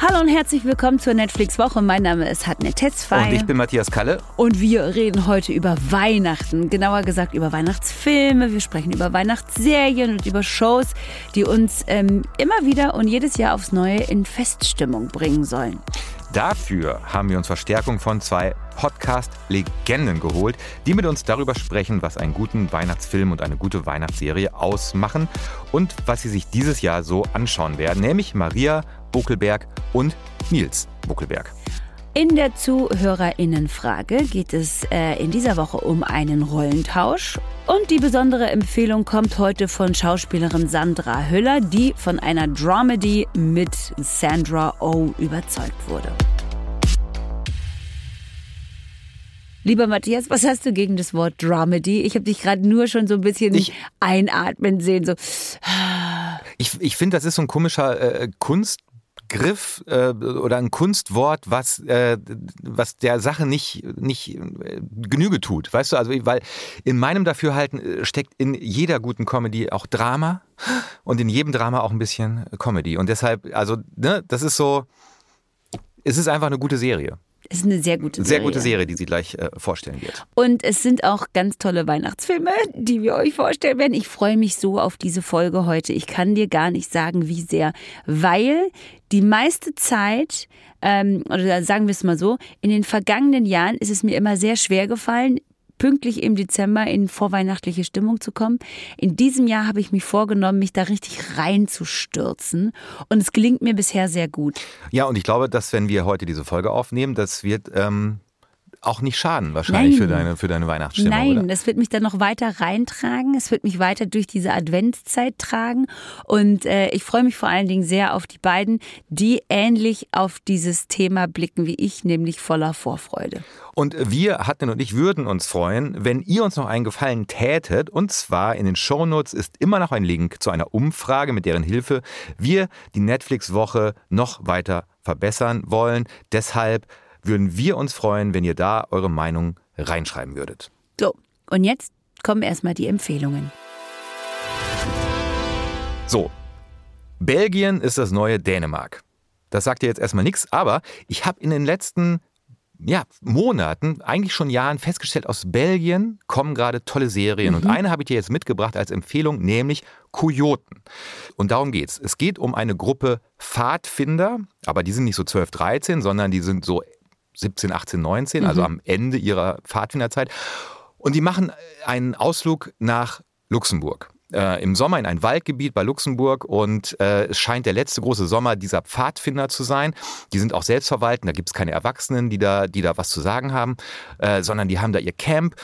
Hallo und herzlich willkommen zur Netflix-Woche. Mein Name ist Hatne Tetzfei. Und ich bin Matthias Kalle. Und wir reden heute über Weihnachten. Genauer gesagt über Weihnachtsfilme. Wir sprechen über Weihnachtsserien und über Shows, die uns ähm, immer wieder und jedes Jahr aufs Neue in Feststimmung bringen sollen. Dafür haben wir uns Verstärkung von zwei Podcast-Legenden geholt, die mit uns darüber sprechen, was einen guten Weihnachtsfilm und eine gute Weihnachtsserie ausmachen und was sie sich dieses Jahr so anschauen werden, nämlich Maria Buckelberg und Nils Buckelberg. In der Zuhörerinnenfrage geht es äh, in dieser Woche um einen Rollentausch. Und die besondere Empfehlung kommt heute von Schauspielerin Sandra Hüller, die von einer Dramedy mit Sandra Oh überzeugt wurde. Lieber Matthias, was hast du gegen das Wort Dramedy? Ich habe dich gerade nur schon so ein bisschen ich, einatmen sehen. So. Ich, ich finde, das ist so ein komischer äh, Kunst. Griff äh, oder ein Kunstwort, was, äh, was der Sache nicht, nicht äh, Genüge tut. Weißt du, also weil in meinem Dafürhalten äh, steckt in jeder guten Comedy auch Drama und in jedem Drama auch ein bisschen Comedy. Und deshalb, also, ne, das ist so, es ist einfach eine gute Serie. Es ist eine sehr gute Serie. Sehr gute Serie, die sie gleich äh, vorstellen wird. Und es sind auch ganz tolle Weihnachtsfilme, die wir euch vorstellen werden. Ich freue mich so auf diese Folge heute. Ich kann dir gar nicht sagen, wie sehr, weil die meiste Zeit, ähm, oder sagen wir es mal so, in den vergangenen Jahren ist es mir immer sehr schwer gefallen, pünktlich im Dezember in vorweihnachtliche Stimmung zu kommen. In diesem Jahr habe ich mich vorgenommen, mich da richtig reinzustürzen. Und es gelingt mir bisher sehr gut. Ja, und ich glaube, dass wenn wir heute diese Folge aufnehmen, das wird ähm, auch nicht schaden, wahrscheinlich Nein. für deine, für deine Weihnachtsstimmung. Nein, oder? es wird mich dann noch weiter reintragen. Es wird mich weiter durch diese Adventszeit tragen. Und äh, ich freue mich vor allen Dingen sehr auf die beiden, die ähnlich auf dieses Thema blicken wie ich, nämlich voller Vorfreude. Und wir, Hatten und ich, würden uns freuen, wenn ihr uns noch einen Gefallen tätet. Und zwar in den Shownotes ist immer noch ein Link zu einer Umfrage, mit deren Hilfe wir die Netflix-Woche noch weiter verbessern wollen. Deshalb würden wir uns freuen, wenn ihr da eure Meinung reinschreiben würdet. So, und jetzt kommen erstmal die Empfehlungen. So, Belgien ist das neue Dänemark. Das sagt ihr jetzt erstmal nichts, aber ich habe in den letzten ja, Monaten, eigentlich schon Jahren festgestellt, aus Belgien kommen gerade tolle Serien. Mhm. Und eine habe ich dir jetzt mitgebracht als Empfehlung, nämlich Kojoten. Und darum geht's. Es geht um eine Gruppe Pfadfinder, aber die sind nicht so 12, 13, sondern die sind so 17, 18, 19, also mhm. am Ende ihrer Pfadfinderzeit. Und die machen einen Ausflug nach Luxemburg. Äh, Im Sommer in ein Waldgebiet bei Luxemburg und äh, es scheint der letzte große Sommer dieser Pfadfinder zu sein. Die sind auch selbstverwaltend, da gibt es keine Erwachsenen, die da, die da was zu sagen haben, äh, sondern die haben da ihr Camp.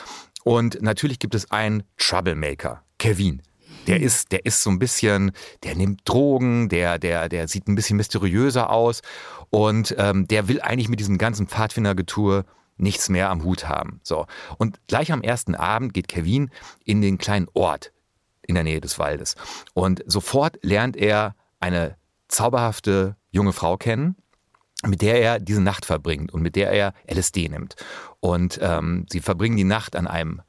Und natürlich gibt es einen Troublemaker, Kevin. Der ist, der ist so ein bisschen, der nimmt Drogen, der, der, der sieht ein bisschen mysteriöser aus und ähm, der will eigentlich mit diesem ganzen Pfadfindergetue nichts mehr am Hut haben. So. Und gleich am ersten Abend geht Kevin in den kleinen Ort in der Nähe des Waldes. Und sofort lernt er eine zauberhafte junge Frau kennen, mit der er diese Nacht verbringt und mit der er LSD nimmt. Und ähm, sie verbringen die Nacht an einem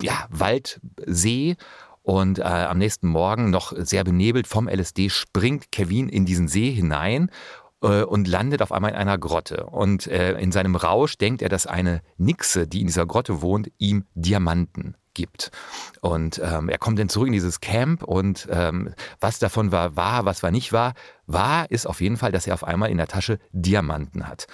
ja, Waldsee und äh, am nächsten Morgen, noch sehr benebelt vom LSD, springt Kevin in diesen See hinein äh, und landet auf einmal in einer Grotte. Und äh, in seinem Rausch denkt er, dass eine Nixe, die in dieser Grotte wohnt, ihm Diamanten gibt. Und ähm, er kommt dann zurück in dieses Camp und ähm, was davon war wahr, was war nicht wahr. Wahr ist auf jeden Fall, dass er auf einmal in der Tasche Diamanten hat.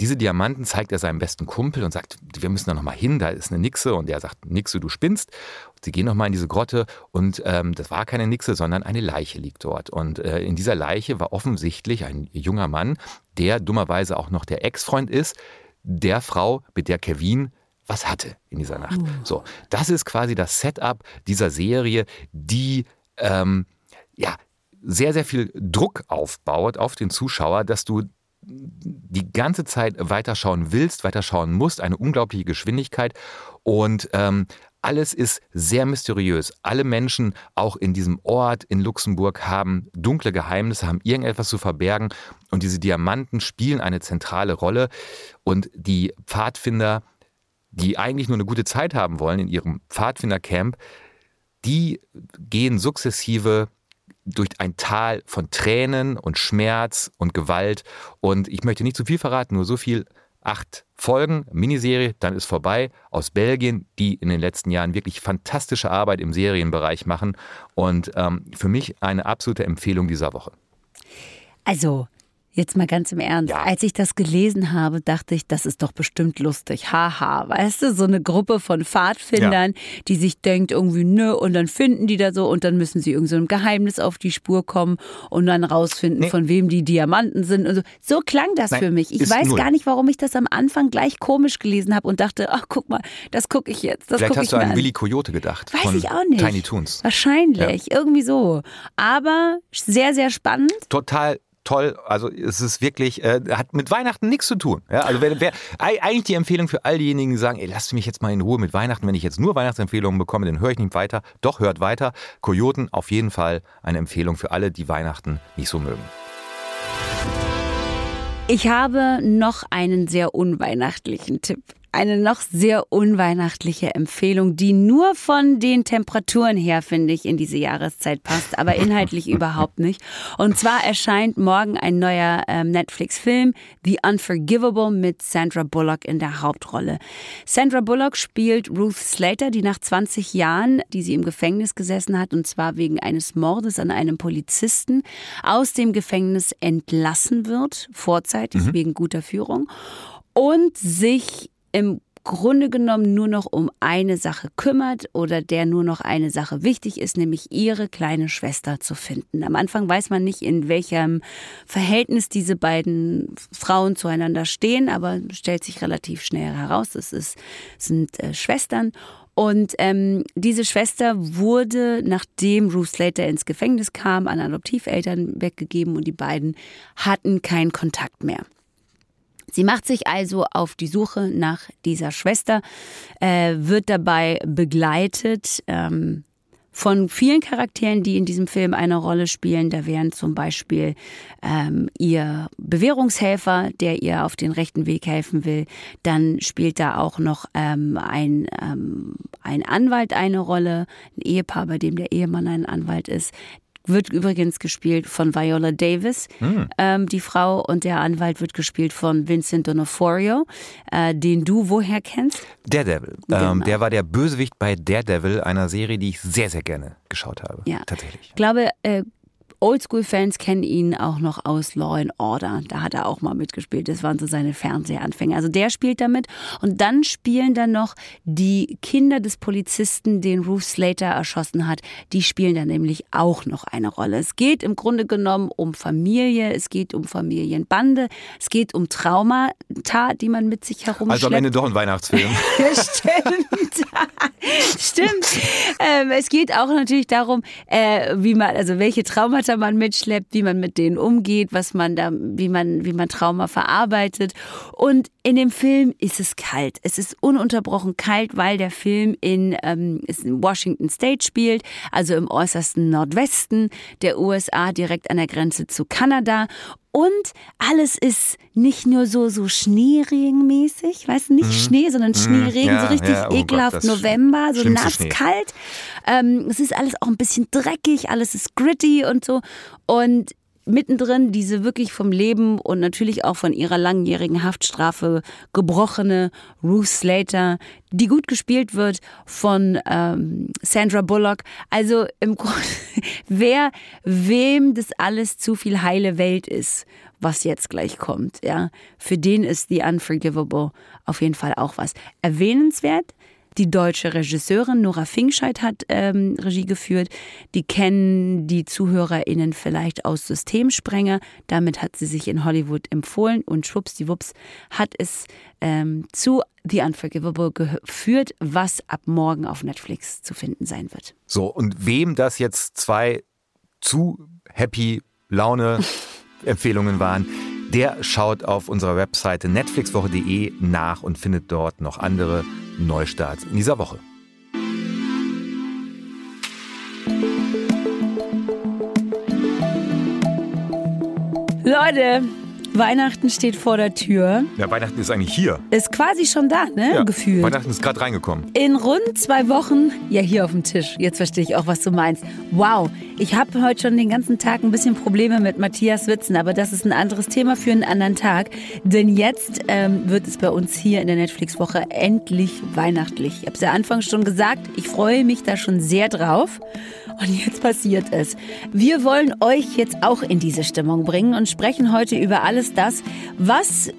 Diese Diamanten zeigt er seinem besten Kumpel und sagt, wir müssen da nochmal hin, da ist eine Nixe. Und der sagt, Nixe, du spinnst. Und sie gehen nochmal in diese Grotte und ähm, das war keine Nixe, sondern eine Leiche liegt dort. Und äh, in dieser Leiche war offensichtlich ein junger Mann, der dummerweise auch noch der Ex-Freund ist, der Frau, mit der Kevin was hatte in dieser Nacht. Uh. So, das ist quasi das Setup dieser Serie, die ähm, ja sehr, sehr viel Druck aufbaut auf den Zuschauer, dass du die ganze Zeit weiterschauen willst, weiterschauen musst, eine unglaubliche Geschwindigkeit. Und ähm, alles ist sehr mysteriös. Alle Menschen, auch in diesem Ort in Luxemburg, haben dunkle Geheimnisse, haben irgendetwas zu verbergen. Und diese Diamanten spielen eine zentrale Rolle. Und die Pfadfinder, die eigentlich nur eine gute Zeit haben wollen in ihrem Pfadfindercamp, die gehen sukzessive durch ein Tal von Tränen und Schmerz und Gewalt. Und ich möchte nicht zu viel verraten, nur so viel. Acht Folgen, Miniserie, dann ist vorbei, aus Belgien, die in den letzten Jahren wirklich fantastische Arbeit im Serienbereich machen. Und ähm, für mich eine absolute Empfehlung dieser Woche. Also, Jetzt mal ganz im Ernst. Ja. Als ich das gelesen habe, dachte ich, das ist doch bestimmt lustig. Haha, weißt du, so eine Gruppe von Pfadfindern, ja. die sich denkt irgendwie, nö, und dann finden die da so und dann müssen sie irgend so ein Geheimnis auf die Spur kommen und dann rausfinden, nee. von wem die Diamanten sind und so. So klang das Nein, für mich. Ich weiß null. gar nicht, warum ich das am Anfang gleich komisch gelesen habe und dachte, ach guck mal, das gucke ich jetzt. Das Vielleicht hast du an Willy Coyote gedacht. Weiß ich auch nicht. Tiny Toons. Wahrscheinlich, ja. irgendwie so. Aber sehr, sehr spannend. Total toll. Also es ist wirklich, äh, hat mit Weihnachten nichts zu tun. Ja, also wer, wer, eigentlich die Empfehlung für all diejenigen, die sagen, ey, lasst mich jetzt mal in Ruhe mit Weihnachten. Wenn ich jetzt nur Weihnachtsempfehlungen bekomme, dann höre ich nicht weiter. Doch, hört weiter. Kojoten auf jeden Fall eine Empfehlung für alle, die Weihnachten nicht so mögen. Ich habe noch einen sehr unweihnachtlichen Tipp eine noch sehr unweihnachtliche Empfehlung, die nur von den Temperaturen her, finde ich, in diese Jahreszeit passt, aber inhaltlich überhaupt nicht. Und zwar erscheint morgen ein neuer ähm, Netflix-Film, The Unforgivable, mit Sandra Bullock in der Hauptrolle. Sandra Bullock spielt Ruth Slater, die nach 20 Jahren, die sie im Gefängnis gesessen hat, und zwar wegen eines Mordes an einem Polizisten, aus dem Gefängnis entlassen wird, vorzeitig mhm. wegen guter Führung und sich im Grunde genommen nur noch um eine Sache kümmert oder der nur noch eine Sache wichtig ist, nämlich ihre kleine Schwester zu finden. Am Anfang weiß man nicht, in welchem Verhältnis diese beiden Frauen zueinander stehen, aber stellt sich relativ schnell heraus, es ist, sind äh, Schwestern. Und ähm, diese Schwester wurde, nachdem Ruth Slater ins Gefängnis kam, an Adoptiveltern weggegeben und die beiden hatten keinen Kontakt mehr. Sie macht sich also auf die Suche nach dieser Schwester, äh, wird dabei begleitet ähm, von vielen Charakteren, die in diesem Film eine Rolle spielen. Da wären zum Beispiel ähm, ihr Bewährungshelfer, der ihr auf den rechten Weg helfen will. Dann spielt da auch noch ähm, ein, ähm, ein Anwalt eine Rolle, ein Ehepaar, bei dem der Ehemann ein Anwalt ist. Wird übrigens gespielt von Viola Davis, hm. ähm, die Frau, und der Anwalt wird gespielt von Vincent D'Onofrio, äh, den du woher kennst? Daredevil. Ähm, genau. Ähm, der war der Bösewicht bei Daredevil, einer Serie, die ich sehr, sehr gerne geschaut habe. Ja. Tatsächlich. Ich glaube, äh, Oldschool-Fans kennen ihn auch noch aus Law and Order. Da hat er auch mal mitgespielt. Das waren so seine Fernsehanfänge. Also der spielt damit. Und dann spielen dann noch die Kinder des Polizisten, den Ruth Slater erschossen hat. Die spielen dann nämlich auch noch eine Rolle. Es geht im Grunde genommen um Familie. Es geht um Familienbande. Es geht um Traumata, die man mit sich herumschleppt. Also am Ende doch ein Weihnachtsfilm. Stimmt. Stimmt. Ähm, es geht auch natürlich darum, äh, wie man, also welche Traumata Traumata man mitschleppt, wie man mit denen umgeht, was man da, wie man, wie man Trauma verarbeitet. Und in dem Film ist es kalt. Es ist ununterbrochen kalt, weil der Film in, ähm, in Washington State spielt, also im äußersten Nordwesten der USA, direkt an der Grenze zu Kanada. Und alles ist nicht nur so, so Schneeregenmäßig, weißt du, nicht mhm. Schnee, sondern mhm. Schneeregen, ja, so richtig ja, oh ekelhaft Gott, November, so nass, kalt. Ähm, es ist alles auch ein bisschen dreckig, alles ist gritty und so. Und mittendrin diese wirklich vom Leben und natürlich auch von ihrer langjährigen Haftstrafe gebrochene Ruth Slater, die gut gespielt wird von ähm, Sandra Bullock. Also im Grunde, wer wem das alles zu viel heile Welt ist, was jetzt gleich kommt, ja, für den ist The Unforgivable auf jeden Fall auch was. Erwähnenswert die deutsche Regisseurin Nora Finkscheid hat ähm, Regie geführt. Die kennen die ZuhörerInnen vielleicht aus Systemsprenger. Damit hat sie sich in Hollywood empfohlen und schwuppsdiwupps hat es ähm, zu The Unforgivable geführt, was ab morgen auf Netflix zu finden sein wird. So, und wem das jetzt zwei zu happy Laune Empfehlungen waren, der schaut auf unserer Webseite netflixwoche.de nach und findet dort noch andere Neustarts in dieser Woche. Leute, Weihnachten steht vor der Tür. Ja, Weihnachten ist eigentlich hier. Ist quasi schon da, ne? Ja, Gefühlt. Weihnachten ist gerade reingekommen. In rund zwei Wochen, ja, hier auf dem Tisch. Jetzt verstehe ich auch, was du meinst. Wow, ich habe heute schon den ganzen Tag ein bisschen Probleme mit Matthias Witzen, aber das ist ein anderes Thema für einen anderen Tag. Denn jetzt ähm, wird es bei uns hier in der Netflix-Woche endlich weihnachtlich. Ich habe es ja anfangs schon gesagt, ich freue mich da schon sehr drauf. Und jetzt passiert es. Wir wollen euch jetzt auch in diese Stimmung bringen und sprechen heute über alles das, was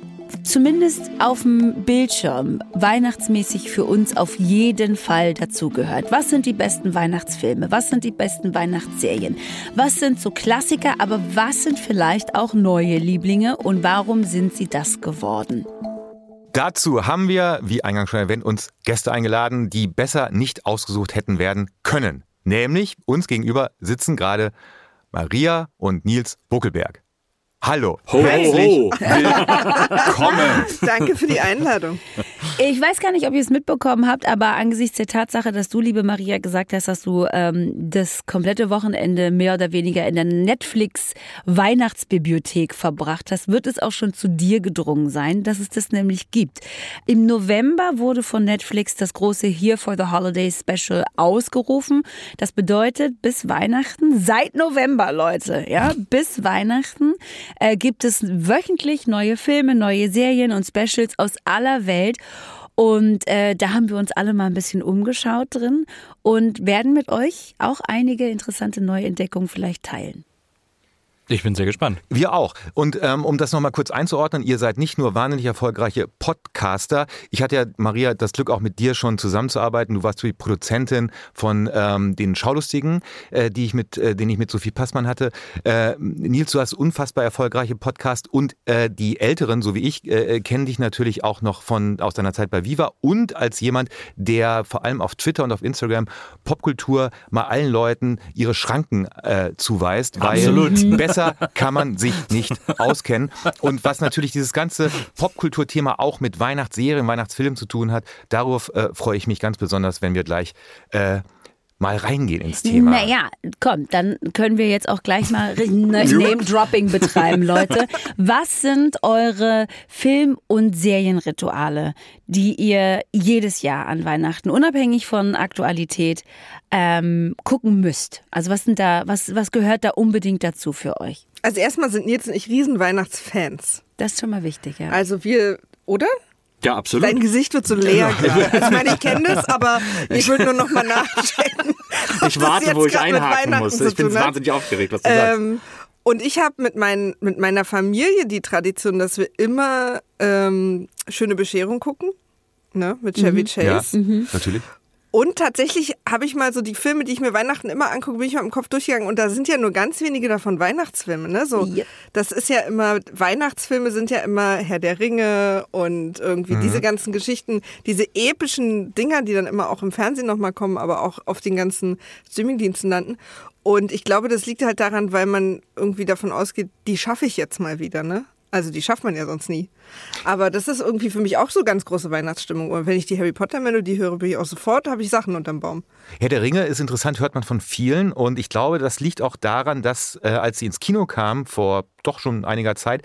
zumindest auf dem Bildschirm weihnachtsmäßig für uns auf jeden Fall dazugehört. Was sind die besten Weihnachtsfilme? Was sind die besten Weihnachtsserien? Was sind so Klassiker, aber was sind vielleicht auch neue Lieblinge und warum sind sie das geworden? Dazu haben wir, wie eingangs schon erwähnt, uns Gäste eingeladen, die besser nicht ausgesucht hätten werden können. Nämlich uns gegenüber sitzen gerade Maria und Nils Buckelberg. Hallo, Ho, ho, ho. willkommen. Danke für die Einladung. Ich weiß gar nicht, ob ihr es mitbekommen habt, aber angesichts der Tatsache, dass du, liebe Maria, gesagt hast, dass du ähm, das komplette Wochenende mehr oder weniger in der Netflix-Weihnachtsbibliothek verbracht hast, wird es auch schon zu dir gedrungen sein, dass es das nämlich gibt. Im November wurde von Netflix das große Here for the Holidays Special ausgerufen. Das bedeutet, bis Weihnachten, seit November, Leute, ja, bis Weihnachten äh, gibt es wöchentlich neue Filme, neue Serien und Specials aus aller Welt. Und äh, da haben wir uns alle mal ein bisschen umgeschaut drin und werden mit euch auch einige interessante Neuentdeckungen vielleicht teilen. Ich bin sehr gespannt. Wir auch. Und ähm, um das nochmal kurz einzuordnen, ihr seid nicht nur wahnsinnig erfolgreiche Podcaster. Ich hatte ja, Maria, das Glück, auch mit dir schon zusammenzuarbeiten. Du warst die Produzentin von ähm, den Schaulustigen, äh, die ich mit, äh, den ich mit Sophie Passmann hatte. Äh, Nils, du hast unfassbar erfolgreiche Podcast und äh, die Älteren, so wie ich, äh, kennen dich natürlich auch noch von aus deiner Zeit bei Viva und als jemand, der vor allem auf Twitter und auf Instagram Popkultur mal allen Leuten ihre Schranken äh, zuweist, weil Absolut. Besser kann man sich nicht auskennen. Und was natürlich dieses ganze Popkulturthema auch mit Weihnachtsserien, Weihnachtsfilmen zu tun hat, darauf äh, freue ich mich ganz besonders, wenn wir gleich äh, mal reingehen ins Thema. Naja, komm, dann können wir jetzt auch gleich mal Ne- Name-Dropping betreiben, Leute. Was sind eure Film- und Serienrituale, die ihr jedes Jahr an Weihnachten, unabhängig von Aktualität, ähm, gucken müsst? Also was sind da, was, was gehört da unbedingt dazu für euch? Also erstmal sind Nils und ich riesen Weihnachtsfans. Das ist schon mal wichtig, ja. Also wir, oder? Ja, absolut. Dein Gesicht wird so leer gerade. Also ich meine, ich kenne das, aber ich würde nur noch mal nachchecken. Ich warte, wo ich einhaken muss. Ich bin wahnsinnig aufgeregt, was du sagst. Ähm, und ich habe mit, mein, mit meiner Familie die Tradition, dass wir immer ähm, schöne Bescherung gucken. Ne, mit Chevy Ja, Chase. natürlich. Und tatsächlich habe ich mal so die Filme, die ich mir Weihnachten immer angucke, bin ich mal im Kopf durchgegangen. Und da sind ja nur ganz wenige davon Weihnachtsfilme. Ne? So, Ja. Das ist ja immer, Weihnachtsfilme sind ja immer Herr der Ringe und irgendwie diese ganzen Geschichten, diese epischen Dinger, die dann immer auch im Fernsehen nochmal kommen, aber auch auf den ganzen Streamingdiensten landen. Und ich glaube, das liegt halt daran, weil man irgendwie davon ausgeht, die schaffe ich jetzt mal wieder, ne? Also die schafft man ja sonst nie. Aber das ist irgendwie für mich auch so ganz große Weihnachtsstimmung. Und wenn ich die Harry Potter Melodie höre, bin ich auch sofort, habe ich Sachen unterm Baum. Herr der Ringe ist interessant, hört man von vielen. Und ich glaube, das liegt auch daran, dass äh, als sie ins Kino kamen, vor doch schon einiger Zeit,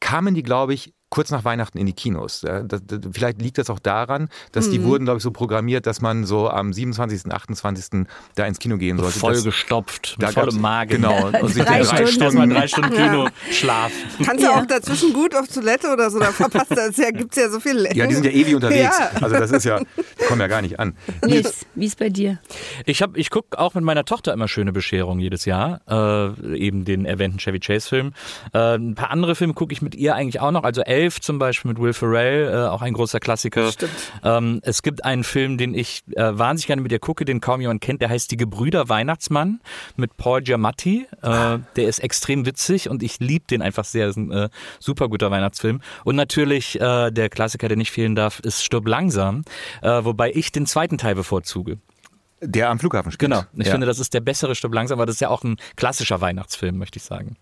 kamen die, glaube ich, kurz nach Weihnachten in die Kinos. Ja, das, das, vielleicht liegt das auch daran, dass die wurden, glaube ich, so programmiert, dass man so am 27., 28. da ins Kino gehen sollte. Das- Vollgestopft, da mit vollem gab's- Magen. Genau. Und sich Drei dann Stunden. Drei Stunden Kino, Schlaf. Kannst du Ja. auch dazwischen gut auf Toilette oder so, da verpasst du es ja, gibt es ja so viel Längen. Ja, die sind ja ewig unterwegs. Ja. Also das ist ja, die kommen ja gar nicht an. Nils, wie ist bei dir? Ich, hab- ich gucke auch mit meiner Tochter immer schöne Bescherung jedes Jahr. Äh, eben den erwähnten Chevy Chase-Film. Äh, ein paar andere Filme gucke ich mit ihr eigentlich auch noch. Also Elf zum Beispiel mit Will Ferrell, äh, auch ein großer Klassiker. Stimmt. Ähm, es gibt einen Film, den ich äh, wahnsinnig gerne mit ihr gucke, den kaum jemand kennt. Der heißt Die Gebrüder Weihnachtsmann mit Paul Giamatti. Äh, der ist extrem witzig und ich liebe den einfach sehr. Ist ein äh, super guter Weihnachtsfilm. Und natürlich äh, der Klassiker, der nicht fehlen darf, ist Stirb langsam. Äh, wobei ich den zweiten Teil bevorzuge. Der am Flughafen spielt. Genau. Ich ja. finde, das ist der bessere Stück langsam, aber das ist ja auch ein klassischer Weihnachtsfilm, möchte ich sagen.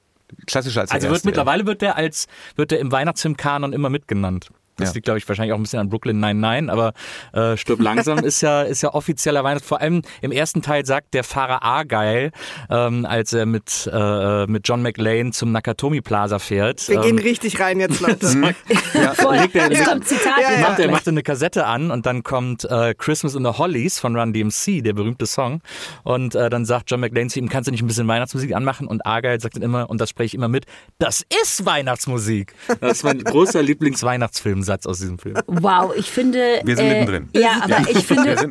Klassischer als der Also wird erste, mittlerweile wird der als wird der im Weihnachtsfilmkanon immer mitgenannt. Das Ja. liegt, glaube ich, wahrscheinlich auch ein bisschen an Brooklyn 99, aber äh, Stirb langsam ist ja, ist ja offizieller Weihnachts. Vor allem im ersten Teil sagt der Fahrer Argyle, ähm, als er mit, äh, mit John McLean zum Nakatomi Plaza fährt. Wir gehen ähm, richtig rein jetzt, Leute. Voll. legt er- Es kommt Zitat. Ja, ja. macht, er ja. macht eine Kassette an und dann kommt äh, Christmas in the Hollies von Run DMC, der berühmte Song. Und äh, dann sagt John McLean zu ihm, kannst du nicht ein bisschen Weihnachtsmusik anmachen? Und Argyle sagt dann immer, und das spreche ich immer mit, das ist Weihnachtsmusik. Das ist mein großer Lieblingsweihnachtsfilmsatz aus diesem Film. Wow, ich finde. Wir sind äh, mittendrin. Ja, aber ich Wir finde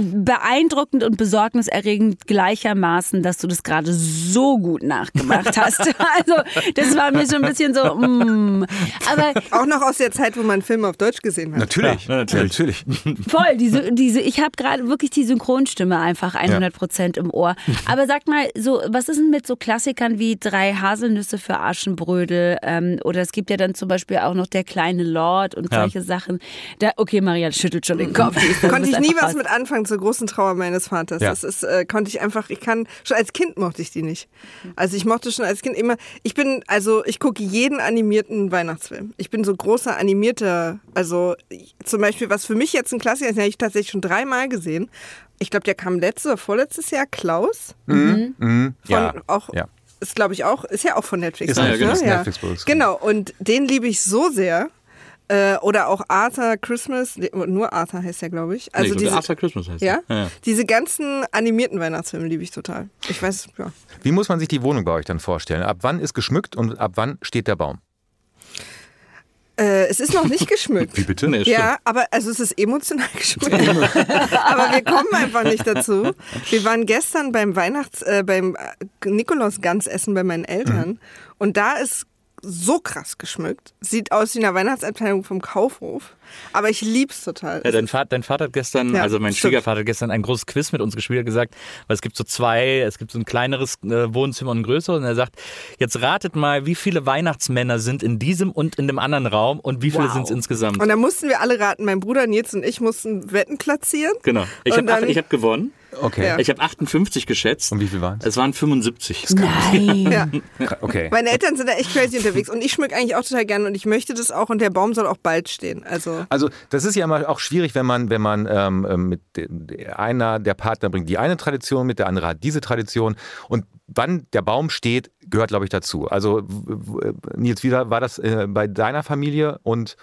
beeindruckend und besorgniserregend gleichermaßen, dass du das gerade so gut nachgemacht hast. Also, das war mir schon ein bisschen so, mm. Aber Auch noch aus der Zeit, wo man Filme auf Deutsch gesehen hat. natürlich, Ja, natürlich. natürlich. voll, diese, diese, ich habe gerade wirklich die Synchronstimme einfach 100 Prozent im Ohr. Aber sag mal, so, was ist denn mit so Klassikern wie drei Haselnüsse für Aschenbrödel? Ähm, oder es gibt ja dann zum Beispiel auch noch der kleine Lord und Ja. solche Sachen. Da, okay, Maria schüttelt schon den Kopf. Konnte ich nie was raus. mit anfangen zur großen Trauer meines Vaters. Ja. Das ist, äh, konnte ich einfach, ich kann, schon als Kind mochte ich die nicht. Also ich mochte schon als Kind immer, ich bin, also ich gucke jeden animierten Weihnachtsfilm. Ich bin so großer animierter, also ich- zum Beispiel, was für mich jetzt ein Klassiker ist, den habe ich tatsächlich schon dreimal gesehen. Ich glaube, der kam letztes oder vorletztes Jahr, Klaus. Mhm. Von Ja, auch, ja. ist glaube ich auch, ist ja auch von Netflix. Ist ja, ich, genau, ne? ist Ja. Netflix-Produktion. Genau, und den liebe ich so sehr. Äh, oder auch Arthur Christmas, nur Arthur heißt er, glaube ich. Also nee, diese, After Christmas heißt ja? der. ja. Diese ganzen animierten Weihnachtsfilme liebe ich total. Ich weiß, ja. Wie muss man sich die Wohnung bei euch dann vorstellen? Ab wann ist geschmückt und ab wann steht der Baum? Äh, es ist noch nicht geschmückt. Wie bitte? Nee, Ja, aber also es ist emotional geschmückt. aber wir kommen einfach nicht dazu. Wir waren gestern beim Weihnachts-, äh, beim äh, Nikolaus-Gansessen bei meinen Eltern und da ist so krass geschmückt. Sieht aus wie eine Weihnachtsabteilung vom Kaufhof. Aber ich lieb's total. Ja, dein, Vater, dein Vater hat gestern, Ja, also mein stimmt. Schwiegervater hat gestern ein großes Quiz mit uns gespielt, hat gesagt, weil es gibt so zwei, es gibt so ein kleineres äh, Wohnzimmer und ein größeres und er sagt, jetzt ratet mal, wie viele Weihnachtsmänner sind in diesem und in dem anderen Raum und wie viele Wow. sind es insgesamt? und da mussten wir alle raten. Mein Bruder Nils und ich mussten Wetten platzieren. genau. Ich habe hab gewonnen. Okay. Ja. Ich habe 58 geschätzt. Und wie viel waren es? Es waren 75. Nein. Ja. Okay. Meine Eltern sind da echt crazy unterwegs und ich schmück eigentlich auch total gerne und ich möchte das auch und der Baum soll auch bald stehen. Also Also das ist ja immer auch schwierig, wenn man, wenn man ähm, ähm, mit einer der Partner bringt die eine Tradition mit, der andere hat diese Tradition und wann der Baum steht, gehört glaube ich dazu. Also Nils, wie war das äh, bei deiner Familie und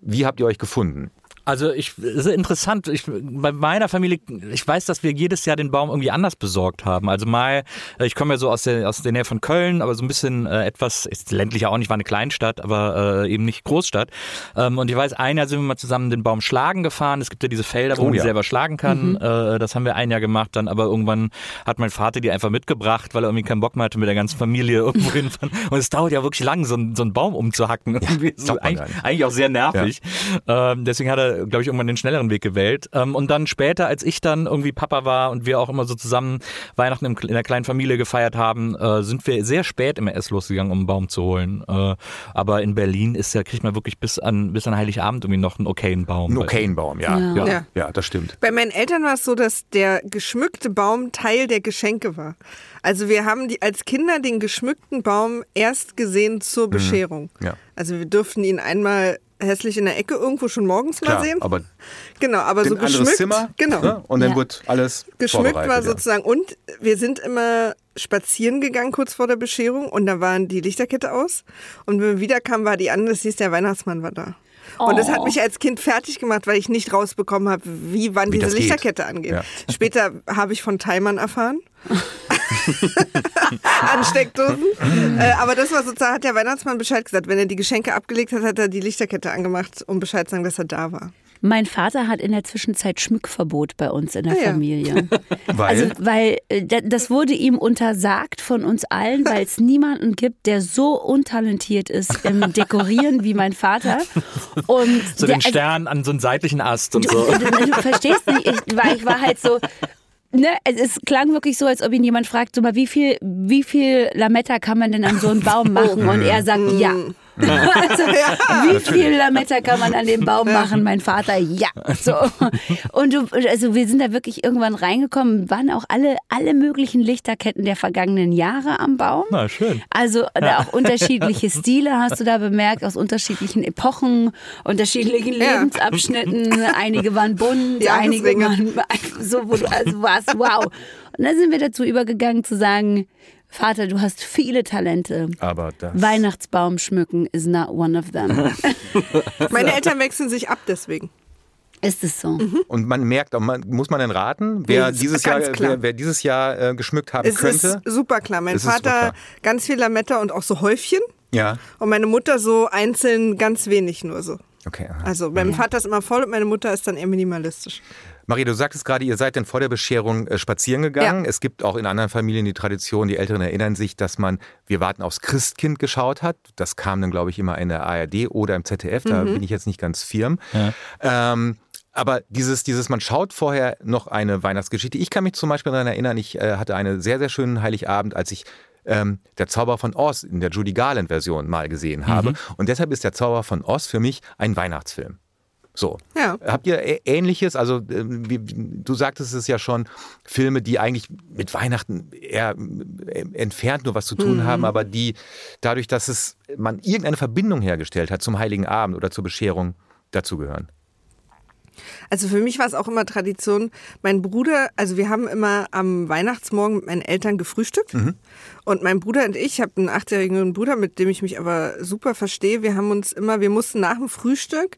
wie habt ihr euch gefunden? Also ich, es ist interessant. Ich, bei meiner Familie, ich weiß, dass wir jedes Jahr den Baum irgendwie anders besorgt haben. Also mal, äh, ich komme ja so aus der, aus der Nähe von Köln, aber so ein bisschen äh, etwas, ist ländlicher auch nicht, war eine Kleinstadt, aber äh, eben nicht Großstadt. Ähm, und ich weiß, ein Jahr sind wir mal zusammen den Baum schlagen gefahren. Es gibt ja diese Felder, wo Oh man die ja. selber schlagen kann. Äh, das haben wir ein Jahr gemacht, dann aber irgendwann hat mein Vater die einfach mitgebracht, weil er irgendwie keinen Bock mehr hatte, mit der ganzen Familie irgendwo hinfahren. Und es dauert ja wirklich lang, so, einen- so einen Baum umzuhacken. Irgendwie ist so eigentlich, eigentlich auch sehr nervig. Ähm, deswegen hat er, glaube ich, irgendwann den schnelleren Weg gewählt. Ähm, und dann später, als ich dann irgendwie Papa war und wir auch immer so zusammen Weihnachten im, in der kleinen Familie gefeiert haben, äh, sind wir sehr spät immer erst losgegangen, um einen Baum zu holen. Äh, aber in Berlin ist ja, kriegt man wirklich bis an, bis an Heiligabend irgendwie noch einen okayen Baum. Ein okayen Baum, ja. Ja. Ja, Ja. ja. das stimmt. Bei meinen Eltern war es so, dass der geschmückte Baum Teil der Geschenke war. Also wir haben die, als Kinder den geschmückten Baum erst gesehen zur Bescherung. Mhm. Ja. Also wir durften ihn einmal hässlich in der Ecke irgendwo schon morgens mal Klar, sehen. aber genau, aber so geschmückt. Zimmer Genau. ne? und dann Ja. wird alles Geschmückt war ja. sozusagen. Und wir sind immer spazieren gegangen kurz vor der Bescherung und da waren die Lichterkette aus. Und wenn wir wiederkamen, war die an, das hieß, der Weihnachtsmann war da. Und das hat Oh. mich als Kind fertig gemacht, weil ich nicht rausbekommen habe, wie wann Wie diese. Lichterkette angeht. Ja. Später habe ich von Timern erfahren. An Steckdosen. äh, aber das war sozusagen, hat der Weihnachtsmann Bescheid gesagt. Wenn er die Geschenke abgelegt hat, hat er die Lichterkette angemacht, um Bescheid zu sagen, dass er da war. Mein Vater hat in der Zwischenzeit Schmückverbot bei uns in der Ah ja. Familie. Weil, Also, weil äh, da- das wurde ihm untersagt von uns allen, weil es niemanden gibt, der so untalentiert ist im Dekorieren wie mein Vater. Und So der, den Stern an so einen seitlichen Ast und so. Du, du, du verstehst nicht, ich, weil ich war halt so. Ne, es, es klang wirklich so, als ob ihn jemand fragt, so mal, wie viel, wie viel Lametta kann man denn an so einen Baum machen? Und er sagt, ja. also, wie viel Lametta kann man an dem Baum machen? Mein Vater, ja. So. Und du, also wir sind da wirklich irgendwann reingekommen, waren auch alle, alle möglichen Lichterketten der vergangenen Jahre am Baum. Na, schön. Also da auch unterschiedliche Stile hast du da bemerkt, aus unterschiedlichen Epochen, unterschiedlichen Ja. Lebensabschnitten. Einige waren bunt, einige Jahresringe. waren so, wo du also warst, wow. Und dann sind wir dazu übergegangen zu sagen, Vater, du hast viele Talente. Aber das. Weihnachtsbaum schmücken is not one of them. Meine Eltern wechseln sich ab deswegen. Ist es so? Mhm. Und man merkt, auch, man, muss man denn raten, wer, dieses Jahr, wer, wer dieses Jahr äh, geschmückt haben Es könnte? ist super klar. Mein Es ist super Vater klar. ganz viel Lametta und auch so Häufchen. Ja. Und meine Mutter so einzeln ganz wenig nur so. Okay. aha. Also mein Vater ist immer voll und meine Mutter ist dann eher minimalistisch. Marie, du sagtest gerade, ihr seid denn vor der Bescherung äh, spazieren gegangen. Ja. Es gibt auch in anderen Familien die Tradition, die Älteren erinnern sich, dass man Wir warten aufs Christkind geschaut hat. Das kam dann, glaube ich, immer in der ARD oder im ZDF. Da bin ich jetzt nicht ganz firm. Ähm, aber dieses, dieses, man schaut vorher noch eine Weihnachtsgeschichte. Ich kann mich zum Beispiel daran erinnern, ich äh, hatte einen sehr, sehr schönen Heiligabend, als ich ähm, der Zauber von Oz in der Judy Garland-Version mal gesehen habe. Und deshalb ist der Zauber von Oz für mich ein Weihnachtsfilm. So. Ja. Habt ihr Ähnliches? Also, ähm, wie, du sagtest es ja schon, Filme, die eigentlich mit Weihnachten eher entfernt nur was zu tun haben, aber die dadurch, dass es man irgendeine Verbindung hergestellt hat zum Heiligen Abend oder zur Bescherung, dazugehören. Also für mich war es auch immer Tradition. Mein Bruder, also wir haben immer am Weihnachtsmorgen mit meinen Eltern gefrühstückt. Und mein Bruder und ich, ich habe einen achtjährigen Bruder, mit dem ich mich aber super verstehe. Wir haben uns immer, wir mussten nach dem Frühstück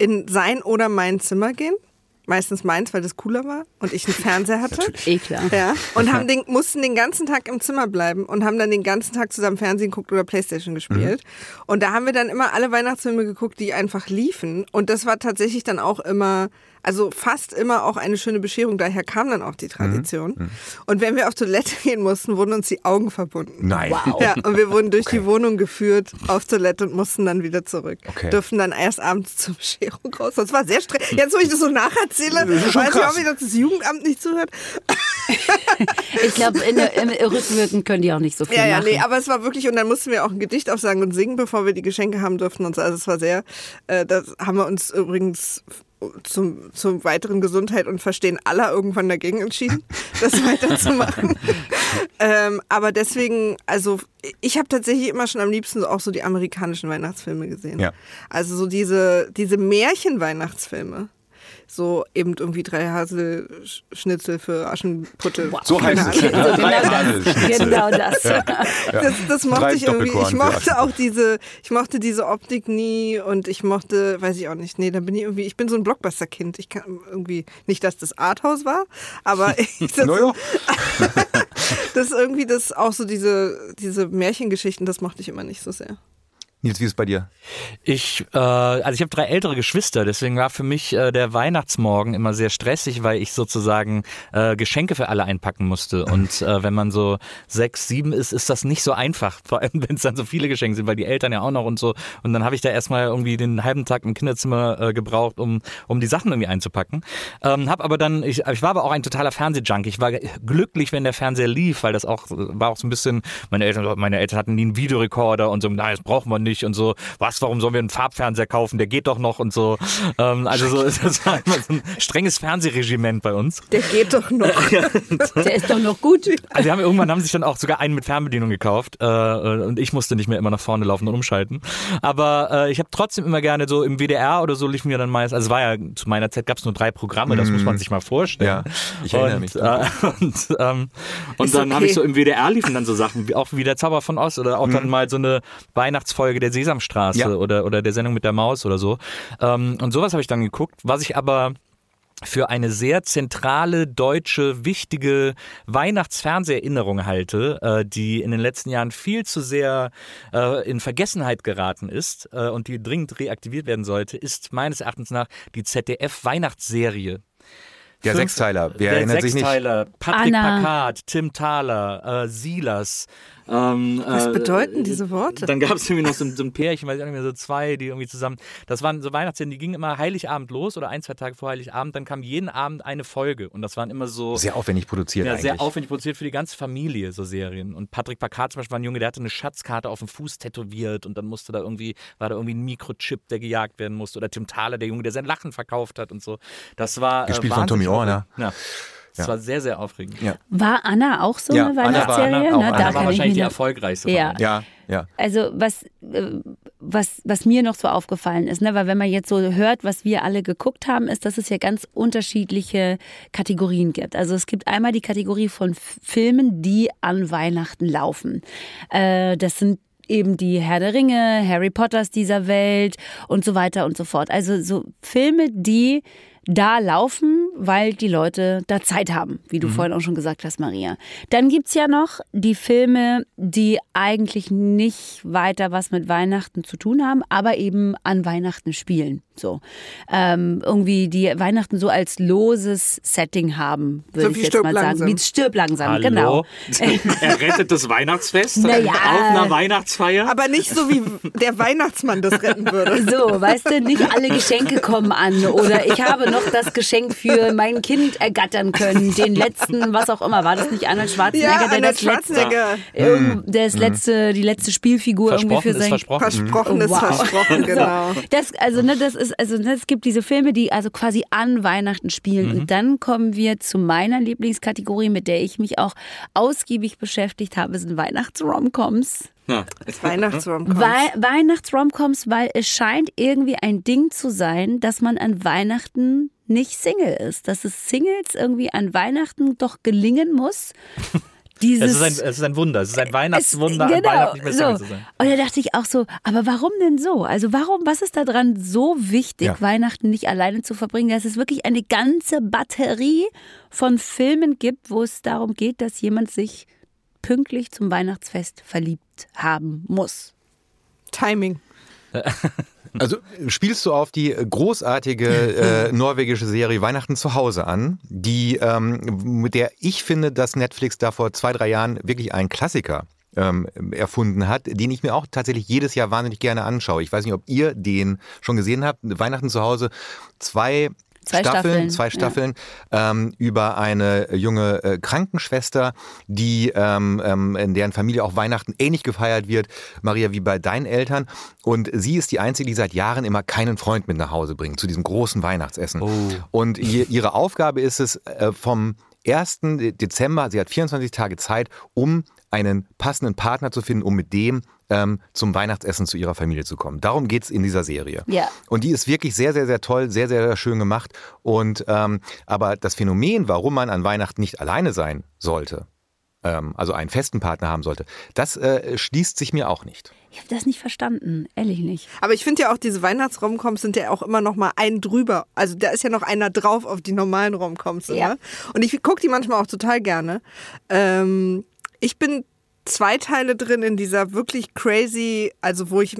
in sein oder mein Zimmer gehen. Meistens meins, weil das cooler war und ich einen Fernseher hatte. Eh klar. Ja, und haben den, mussten den ganzen Tag im Zimmer bleiben und haben dann den ganzen Tag zusammen Fernsehen geguckt oder Playstation gespielt. Und da haben wir dann immer alle Weihnachtsfilme geguckt, die einfach liefen. Und das war tatsächlich dann auch immer, also fast immer auch eine schöne Bescherung. Daher kam dann auch die Tradition. Und wenn wir auf Toilette gehen mussten, wurden uns die Augen verbunden. Nein. Wow. Ja, und wir wurden durch die Wohnung geführt auf Toilette und mussten dann wieder zurück. Okay. Dürfen dann erst abends zur Bescherung raus. Das war sehr streng. Jetzt, wo ich das so nacherzähle, Das weiß ich krass. auch wieder, dass das Jugendamt nicht zuhört. Ich glaube, im Rückwirkend können die auch nicht so viel Ja, ja, machen. nee, aber es war wirklich, und dann mussten wir auch ein Gedicht aufsagen und singen, bevor wir die Geschenke haben durften und so. Also es war sehr, äh, das haben wir uns übrigens zum, zum weiteren Gesundheit und Verstehen aller irgendwann dagegen entschieden, das weiterzumachen. ähm, aber deswegen, also ich habe tatsächlich immer schon am liebsten auch so die amerikanischen Weihnachtsfilme gesehen. Ja. Also so diese, diese Märchen-Weihnachtsfilme. So eben irgendwie drei Haselschnitzel für Aschenputtel. So Keine heißt es. So, Drei genau das. Haselschnitzel. Genau das. Das, das mochte Drei ich irgendwie. Ich mochte auch diese, ich mochte diese Optik nie und ich mochte, weiß ich auch nicht, nee, da bin ich irgendwie, ich bin so ein Blockbuster-Kind. Ich kann irgendwie, nicht, dass das Arthouse war, aber ich, das, Naja. das ist irgendwie das, auch so diese, diese Märchengeschichten, das mochte ich immer nicht so sehr. Nils, wie ist es bei dir? Ich, äh, also ich habe drei ältere Geschwister, deswegen war für mich äh, der Weihnachtsmorgen immer sehr stressig, weil ich sozusagen äh, Geschenke für alle einpacken musste. Und äh, wenn man so sechs, sieben ist, ist das nicht so einfach, vor allem wenn es dann so viele Geschenke sind, weil die Eltern ja auch noch und so. Und dann habe ich da erstmal irgendwie den halben Tag im Kinderzimmer äh, gebraucht, um, um die Sachen irgendwie einzupacken. Ähm, hab aber dann, ich, ich war aber auch ein totaler Fernsehjunkie. Ich war glücklich, wenn der Fernseher lief, weil das auch war auch so ein bisschen, meine Eltern, meine Eltern hatten nie einen Videorekorder und so, nein, das brauchen wir nicht und so, was, warum sollen wir einen Farbfernseher kaufen, der geht doch noch und so. Ähm, also so, das war immer so ein strenges Fernsehregiment bei uns. Der geht doch noch. Der ist doch noch gut. Also haben irgendwann haben sich dann auch sogar einen mit Fernbedienung gekauft äh, und ich musste nicht mehr immer nach vorne laufen und umschalten. Aber äh, ich habe trotzdem immer gerne so im WDR oder so liefen wir dann meist. Also es war ja zu meiner Zeit gab es nur drei Programme, das muss man sich mal vorstellen. Ja, ich erinnere und, mich. Äh, und ähm, und dann habe ich okay. so im WDR liefen dann so Sachen wie auch wie der Zauber von Oz oder auch dann mal so eine Weihnachtsfolge der Sesamstraße Ja. oder oder der Sendung mit der Maus oder so. Ähm, und sowas habe ich dann geguckt, was ich aber für eine sehr zentrale deutsche wichtige Weihnachtsfernseherinnerung halte, äh, die in den letzten Jahren viel zu sehr äh, in Vergessenheit geraten ist äh, und die dringend reaktiviert werden sollte, ist meines Erachtens nach die ZDF Weihnachtsserie. Der Fünf- Sechsteiler, wer der erinnert sich nicht? Sechsteiler, Patrick Anna. Packard, Tim Thaler, äh, Silas. Ähm, Was äh, bedeuten diese Worte? Dann gab es irgendwie noch so, ein- so ein Pärchen, weiß ich nicht mehr, so zwei, die irgendwie zusammen. Das waren so Weihnachtsserien, die gingen immer Heiligabend los oder ein, zwei Tage vor Heiligabend. Dann kam jeden Abend eine Folge und das waren immer so. Sehr aufwendig produziert ja, eigentlich. sehr aufwendig produziert für die ganze Familie, so Serien. Und Patrick Packard zum Beispiel war ein Junge, der hatte eine Schatzkarte auf dem Fuß tätowiert und dann musste da irgendwie, war da irgendwie ein Mikrochip, der gejagt werden musste. Oder Tim Thaler, der Junge, der sein Lachen verkauft hat und so. Das war. Gespielt äh, von Tommy Orner. Ja. Das Ja. war sehr, sehr aufregend. Ja. War Anna auch so Ja, eine Anna war- Weihnachtsserie? Anna auch. ne? Anna Da war wahrscheinlich die erfolgreichste Ja. Ja, ja. Also was, äh, was, was mir noch so aufgefallen ist, ne, weil wenn man jetzt so hört, was wir alle geguckt haben, ist, dass es ja ganz unterschiedliche Kategorien gibt. Also es gibt einmal die Kategorie von Filmen, die an Weihnachten laufen. Äh, das sind eben die Herr der Ringe, Harry Potters dieser Welt und so weiter und so fort. Also so Filme, die da laufen, weil die Leute da Zeit haben, wie du vorhin auch schon gesagt hast, Maria. Dann gibt's ja noch die Filme, die eigentlich nicht weiter was mit Weihnachten zu tun haben, aber eben an Weihnachten spielen. So ähm, irgendwie die Weihnachten so als loses Setting haben, würde So ich wie jetzt mal sagen. langsam. Wie Stirb langsam, Hallo? genau. er rettet das Weihnachtsfest Naja. auf einer Weihnachtsfeier. Aber nicht so, wie der Weihnachtsmann das retten würde. So, weißt du, nicht alle Geschenke kommen an oder ich habe noch das Geschenk für mein Kind ergattern können, den letzten, was auch immer, war das nicht Arnold Schwarzenegger, Ja, der Arnold das letzte, Schwarzenegger. irgend- das letzte, die letzte Spielfigur irgendwie versprochen für ist sein versprochen. Versprochen ist Wow. versprochen, genau. Das, also, ne, das ist, also, ne, es gibt diese Filme, die also quasi an Weihnachten spielen. Und dann kommen wir zu meiner Lieblingskategorie, mit der ich mich auch ausgiebig beschäftigt habe, sind Weihnachts-Romcoms. Ja. Weihnachtsrom Wei Weihnachts-Romcoms, weil es scheint irgendwie ein Ding zu sein, dass man an Weihnachten nicht Single ist. Dass es Singles irgendwie an Weihnachten doch gelingen muss. Dieses Es ist, ein, es ist ein Wunder. Es ist ein Weihnachtswunder, es, an Weihnachten nicht mehr Single so. zu sein. Und da dachte ich auch so, aber warum denn so? Also warum, was ist daran so wichtig, Ja. Weihnachten nicht alleine zu verbringen, dass es wirklich eine ganze Batterie von Filmen gibt, wo es darum geht, dass jemand sich pünktlich zum Weihnachtsfest verliebt haben muss. Timing. Also spielst du auf die großartige äh, norwegische Serie Weihnachten zu Hause an, die ähm, mit der ich finde, dass Netflix da vor zwei, drei Jahren wirklich einen Klassiker ähm, erfunden hat, den ich mir auch tatsächlich jedes Jahr wahnsinnig gerne anschaue. Ich weiß nicht, ob ihr den schon gesehen habt. Weihnachten zu Hause, zwei Zwei Staffeln, Staffeln, zwei ja. Staffeln ähm, über eine junge äh, Krankenschwester, die ähm, ähm, in deren Familie auch Weihnachten ähnlich gefeiert wird, Maria, wie bei deinen Eltern. Und sie ist die Einzige, die seit Jahren immer keinen Freund mit nach Hause bringt, zu diesem großen Weihnachtsessen. Und ihr, ihre Aufgabe ist es, äh, vom 1. Dezember, sie hat 24 Tage Zeit, um einen passenden Partner zu finden, um mit dem ähm, zum Weihnachtsessen zu ihrer Familie zu kommen. Darum geht's in dieser Serie. Ja. Und die ist wirklich sehr, sehr, sehr toll, sehr, sehr schön gemacht. Und ähm, aber das Phänomen, warum man an Weihnachten nicht alleine sein sollte, ähm, also einen festen Partner haben sollte, das äh, schließt sich mir auch nicht. Ich habe das nicht verstanden, ehrlich nicht. Aber ich finde ja auch, diese Weihnachtsromcoms sind ja auch immer noch mal ein drüber. Also da ist ja noch einer drauf auf die normalen Romcoms. Ja. Ja. Und ich gucke die manchmal auch total gerne. Ähm, ich bin zwei Teile drin in dieser wirklich crazy, also wo ich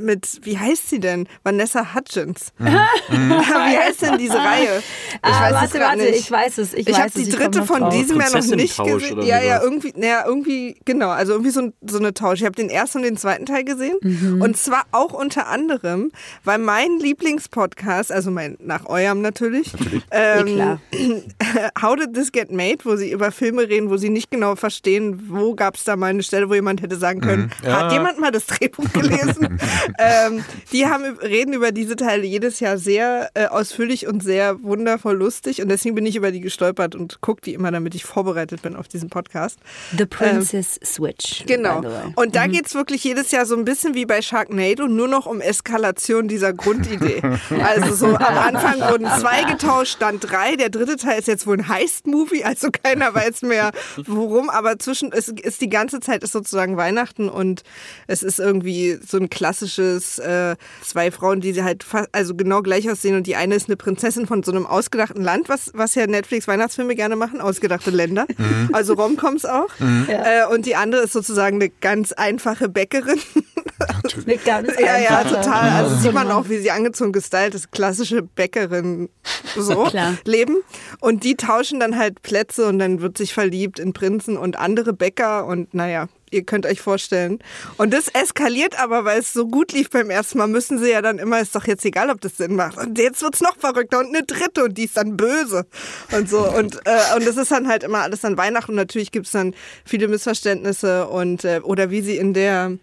mit, wie heißt sie denn? Vanessa Hudgens. wie heißt denn diese Reihe? Ich ah, es warte, grad warte, nicht. ich weiß es. Ich, Ich weiß habe die es, ich dritte von drauf. diesem Jahr noch nicht gesehen. Ja, ja, irgendwie, naja, irgendwie, genau, also irgendwie so, ein, so eine Tausch. Ich habe den ersten und den zweiten Teil gesehen. Mhm. Und zwar auch unter anderem, weil mein Lieblingspodcast, also mein nach eurem natürlich, Ähm, Ja, klar. How Did This Get Made, wo sie über Filme reden, wo sie nicht genau verstehen, wo gab es da mal eine Stelle, wo jemand hätte sagen können, hat jemand mal das Drehbuch gelesen? ähm, die haben, reden über diese Teile jedes Jahr sehr äh, ausführlich und sehr wundervoll lustig und deswegen bin ich über die gestolpert und gucke die immer, damit ich vorbereitet bin auf diesen Podcast. The Princess Switch. Genau. Und da geht's wirklich jedes Jahr so ein bisschen wie bei Sharknado, nur noch um Eskalation dieser Grundidee. also so am Anfang wurden zwei getauscht, dann drei. Der dritte Teil ist jetzt wohl ein Heist-Movie, also keiner weiß mehr worum, aber zwischen es ist die ganze Zeit ist sozusagen Weihnachten und es ist irgendwie so ein klassisches äh, zwei Frauen, die sie halt also genau gleich aussehen und die eine ist eine Prinzessin von so einem ausgedachten Land, was, was ja Netflix Weihnachtsfilme gerne machen, ausgedachte Länder, also Romcoms auch. Äh, und die andere ist sozusagen eine ganz einfache Bäckerin. Eine ganz Ja, ja, einfache. total. Also sieht man auch, wie sie angezogen gestylt ist, klassische Bäckerin so leben. Und die tauschen dann halt Plätze und dann wird sich verliebt in Prinzen und andere Bäcker und naja, ihr könnt euch vorstellen. Und das eskaliert aber, weil es so gut lief beim ersten Mal, müssen sie ja dann immer, ist doch jetzt egal, ob das Sinn macht. Und jetzt wird's noch verrückter und eine dritte und die ist dann böse und so. Und, äh, und das ist dann halt immer alles an Weihnachten und natürlich gibt's dann viele Missverständnisse und äh, oder wie sie in der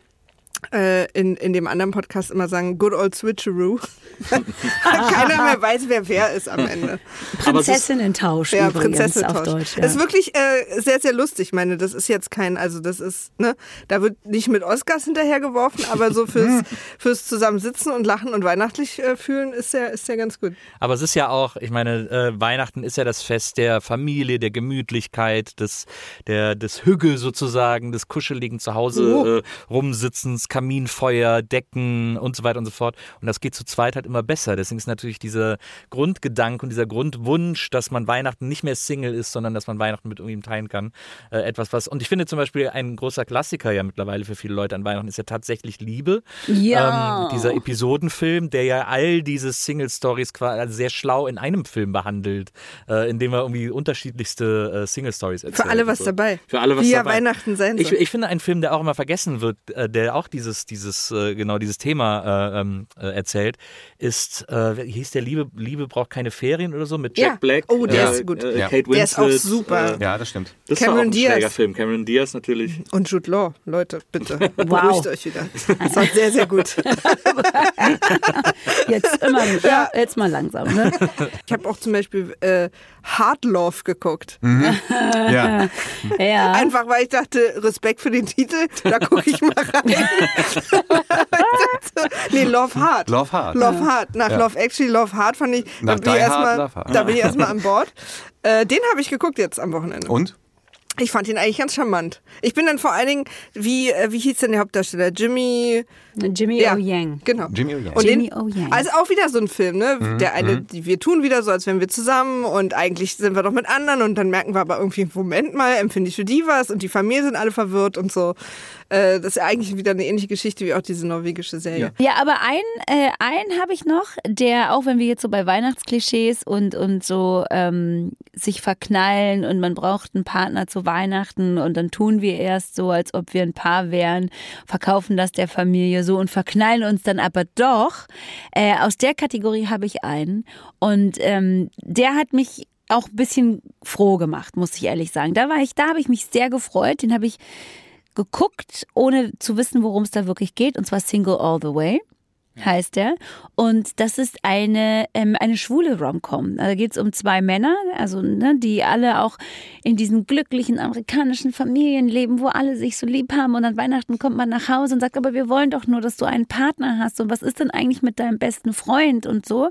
in, in dem anderen Podcast immer sagen, good old switcheroo. Keiner mehr weiß, wer wer ist am Ende. Prinzessinnen-Tausch Ja, Prinzessin auf Deutsch. Ja. Ist wirklich äh, sehr, sehr lustig. Ich meine, das ist jetzt kein, also das ist, ne, da wird nicht mit Oscars hinterhergeworfen, aber so fürs, fürs Zusammensitzen und Lachen und weihnachtlich äh, fühlen ist ja, ist ja ganz gut. Aber es ist ja auch, ich meine, äh, Weihnachten ist ja das Fest der Familie, der Gemütlichkeit, des, der, des Hügge sozusagen, des kuscheligen Zuhause Oh. äh, rumsitzens, Kaminfeuer, Decken und so weiter und so fort. Und das geht zu zweit halt immer besser. Deswegen ist natürlich dieser Grundgedanke und dieser Grundwunsch, dass man Weihnachten nicht mehr Single ist, sondern dass man Weihnachten mit irgendjemandem teilen kann, äh, etwas, was. Und ich finde zum Beispiel ein großer Klassiker ja mittlerweile für viele Leute an Weihnachten ist ja tatsächlich Liebe. Ja. Ähm, dieser Episodenfilm, der ja all diese Single-Stories quasi sehr schlau in einem Film behandelt, äh, indem er irgendwie unterschiedlichste äh, Single-Stories erzählt. Für alle was so. dabei. Für alle was Wie ja dabei. Weihnachten sein Ich, soll. ich finde einen Film, der auch immer vergessen wird, äh, der auch dieses, dieses, äh, genau dieses Thema äh, ähm, äh, erzählt, ist, äh, wie hieß der Liebe, Liebe braucht keine Ferien oder so mit Jack Ja. Black. Oh, der äh, ist gut. Äh, Ja. Kate Winslet. Der ist auch super. Äh, Ja, das stimmt. das Cameron war auch ein Film. Cameron Diaz natürlich. Und Jude Law, Leute, bitte, beruhigt euch wieder. Das war sehr, sehr gut. Jetzt immer, ja, jetzt mal langsam. Ne? Ich habe auch zum Beispiel äh, Hard Love geguckt. Ja. Ja. Einfach weil ich dachte, Respekt für den Titel, da gucke ich mal rein. nee, Love Hard. Love Hard. Love Hard. Nach Ja. Love Actually, Love Hard fand ich, da Nach bin ich erstmal da bin ich erstmal an Bord. Äh, den habe ich geguckt jetzt am Wochenende. Und? Ich fand ihn eigentlich ganz charmant. Ich bin dann vor allen Dingen, wie, äh, wie hieß denn der Hauptdarsteller? Jimmy. Jimmy Ja, O. Yang. Genau. Jimmy O. Yang. Und Jimmy den, O. Yang. Also auch wieder so ein Film, ne? Mhm, Der eine, die, wir tun wieder so, als wären wir zusammen und eigentlich sind wir doch mit anderen und dann merken wir aber irgendwie, Moment mal, empfinde ich für die was und die Familie sind alle verwirrt und so. Äh, das ist ja eigentlich wieder eine ähnliche Geschichte wie auch diese norwegische Serie. Ja, aber einen, äh, einen habe ich noch, der, auch wenn wir jetzt so bei Weihnachtsklischees und, und so ähm, sich verknallen und man braucht einen Partner zu Weihnachten und dann tun wir erst so, als ob wir ein Paar wären, verkaufen das der Familie so und verknallen uns dann aber doch. Äh, aus der Kategorie habe ich einen und ähm, der hat mich auch ein bisschen froh gemacht, muss ich ehrlich sagen. Da war ich, da habe ich mich sehr gefreut. Den habe ich geguckt, ohne zu wissen, worum es da wirklich geht, und zwar Single All the Way. Heißt der. Und das ist eine, ähm, eine schwule Rom-Com. Da geht es um zwei Männer, also ne, die alle auch in diesen glücklichen amerikanischen Familien leben, wo alle sich so lieb haben. Und an Weihnachten kommt man nach Hause und sagt, aber wir wollen doch nur, dass du einen Partner hast. Und was ist denn eigentlich mit deinem besten Freund und so?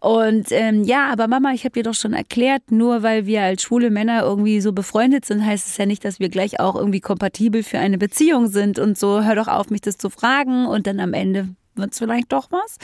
Und ähm, ja, aber Mama, ich habe dir doch schon erklärt, nur weil wir als schwule Männer irgendwie so befreundet sind, heißt es ja nicht, dass wir gleich auch irgendwie kompatibel für eine Beziehung sind und so. Hör doch auf, mich das zu fragen und dann am Ende wird es vielleicht doch was.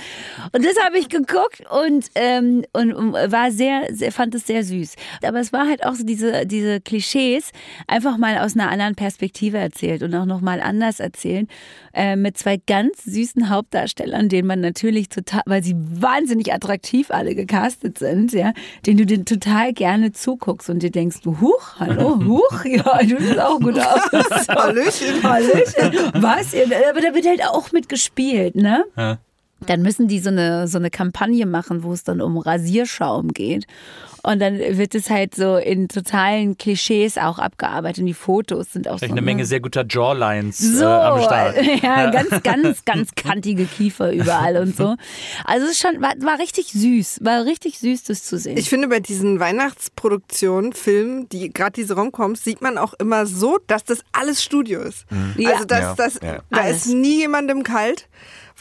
Und das habe ich geguckt und, ähm, und, war sehr, sehr, fand es sehr süß. Aber es war halt auch so diese, diese Klischees einfach mal aus einer anderen Perspektive erzählt und auch nochmal anders erzählen. Äh, mit zwei ganz süßen Hauptdarstellern, denen man natürlich total, weil sie wahnsinnig attraktiv alle gecastet sind, ja, denen du den total gerne zuguckst und dir denkst, huch, hallo, huch, ja, du siehst auch gut aus. Hallöchen. Hallöchen. Was? Aber da wird halt auch mitgespielt, ne? Ja. Dann müssen die so eine, so eine Kampagne machen, wo es dann um Rasierschaum geht. Und dann wird es halt so in totalen Klischees auch abgearbeitet. Und die Fotos sind auch so. Vielleicht eine ne? Menge sehr guter Jawlines so, äh, am Start. ja, ganz, ganz, ganz kantige Kiefer überall und so. Also es schon, war, war richtig süß, war richtig süß, das zu sehen. Ich finde, bei diesen Weihnachtsproduktionen, Filmen, die gerade diese Romcoms, sieht man auch immer so, dass das alles Studio ist. Ja. Also dass, Ja, das, ja. da Alles. ist nie jemandem kalt.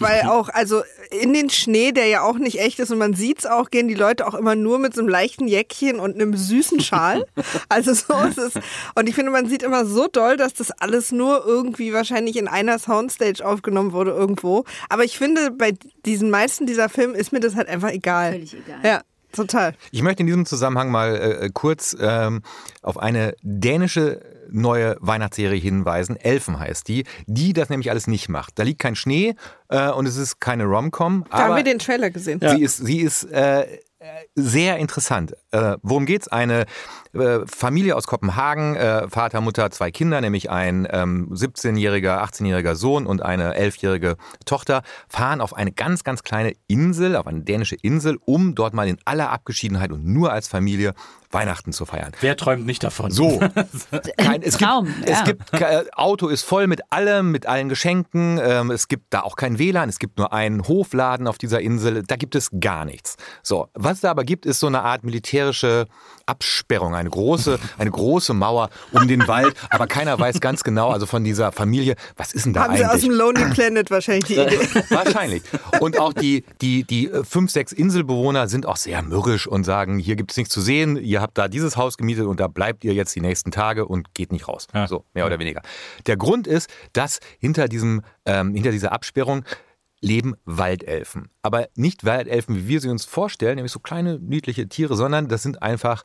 Weil auch, also in den Schnee, der ja auch nicht echt ist und man sieht's auch, gehen die Leute auch immer nur mit so einem leichten Jäckchen und einem süßen Schal. Also so ist es. Und ich finde, man sieht immer so doll, dass das alles nur irgendwie wahrscheinlich in einer Soundstage aufgenommen wurde irgendwo. Aber ich finde, bei diesen meisten dieser Filme ist mir das halt einfach egal. Völlig egal. Ja, total. Ich möchte in diesem Zusammenhang mal äh, kurz ähm, auf eine dänische neue Weihnachtsserie hinweisen. Elfen heißt die, die das nämlich alles nicht macht. Da liegt kein Schnee äh, und es ist keine Rom-Com. Da haben wir den Trailer gesehen. Sie ist, sie ist äh, sehr interessant. Äh, worum geht's? Eine äh, Familie aus Kopenhagen, äh, Vater, Mutter, zwei Kinder, nämlich ein ähm, 17-jähriger, 18-jähriger Sohn und eine 11-jährige Tochter, fahren auf eine ganz, ganz kleine Insel, auf eine dänische Insel, um dort mal in aller Abgeschiedenheit und nur als Familie Weihnachten zu feiern. Wer träumt nicht davon? So. Kein, es Traum, gibt, ja. es gibt äh, Auto ist voll mit allem, mit allen Geschenken. Ähm, es gibt da auch kein WLAN. Es gibt nur einen Hofladen auf dieser Insel. Da gibt es gar nichts. So, was es da aber gibt, ist so eine Art militärische Absperrung, eine große, eine große Mauer um den Wald. Aber keiner weiß ganz genau, also von dieser Familie, was ist denn da Haben sie aus eigentlich? dem Lonely Planet wahrscheinlich die Idee. Wahrscheinlich. Und auch die, die, die äh, fünf, sechs Inselbewohner sind auch sehr mürrisch und sagen, hier gibt es nichts zu sehen, ihr habt da dieses Haus gemietet und da bleibt ihr jetzt die nächsten Tage und geht nicht raus. Ja. So, mehr oder weniger. Der Grund ist, dass hinter, diesem, ähm, hinter dieser Absperrung leben Waldelfen. Aber nicht Waldelfen, wie wir sie uns vorstellen, nämlich so kleine, niedliche Tiere, sondern das sind einfach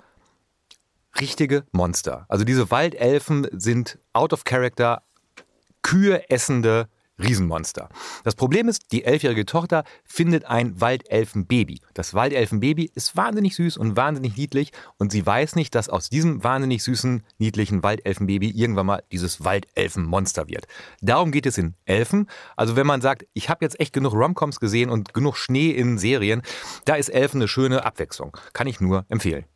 richtige Monster. Also diese Waldelfen sind out of character, Kühe essende Riesenmonster. Das Problem ist, die elfjährige Tochter findet ein Waldelfenbaby. Das Waldelfenbaby ist wahnsinnig süß und wahnsinnig niedlich und sie weiß nicht, dass aus diesem wahnsinnig süßen, niedlichen Waldelfenbaby irgendwann mal dieses Waldelfenmonster wird. Darum geht es in Elfen. Also wenn man sagt, ich habe jetzt echt genug Romcoms gesehen und genug Schnee in Serien, da ist Elfen eine schöne Abwechslung. Kann ich nur empfehlen.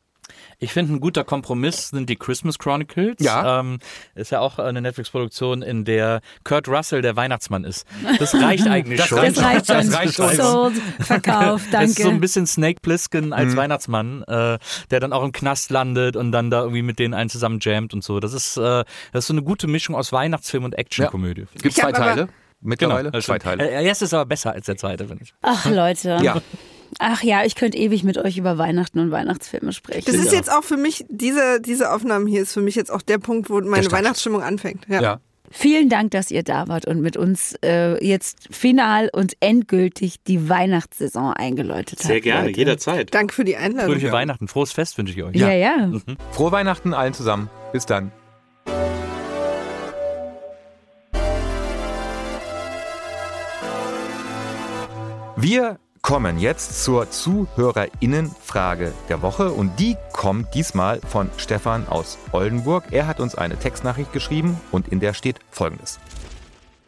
Ich finde, ein guter Kompromiss sind die Christmas Chronicles. Ja. Ähm, ist ja auch eine Netflix-Produktion, in der Kurt Russell der Weihnachtsmann ist. Das reicht eigentlich Das schon. reicht Das reicht schon. Das reicht schon. So, verkauft, Es ist so ein danke. bisschen Snake Plissken Mhm. als Weihnachtsmann, äh, der dann auch im Knast landet und dann da irgendwie mit denen einen zusammen jammt und so. Das ist, äh, das ist so eine gute Mischung aus Weihnachtsfilm und Actionkomödie. Gibt Ich zwei Teile mittlerweile? das zwei stimmt. Teile. Der erste ist aber besser als der zweite, finde ich. Ach Leute. Ja. Ach ja, ich könnte ewig mit euch über Weihnachten und Weihnachtsfilme sprechen. Das ist jetzt auch für mich, diese, diese Aufnahmen hier ist für mich jetzt auch der Punkt, wo meine. Weihnachtsstimmung anfängt. Ja. Ja. Vielen Dank, dass ihr da wart und mit uns äh, jetzt final und endgültig die Weihnachtssaison eingeläutet habt. Leute. jederzeit. Danke für die Einladung. Fröhliche Weihnachten, frohes Fest wünsche ich euch. Ja, ja. Frohe Weihnachten allen zusammen. Bis dann. Wir kommen jetzt zur Zuhörerinnenfrage der Woche und die kommt diesmal von Stefan aus Oldenburg. Er hat uns eine Textnachricht geschrieben und in der steht folgendes.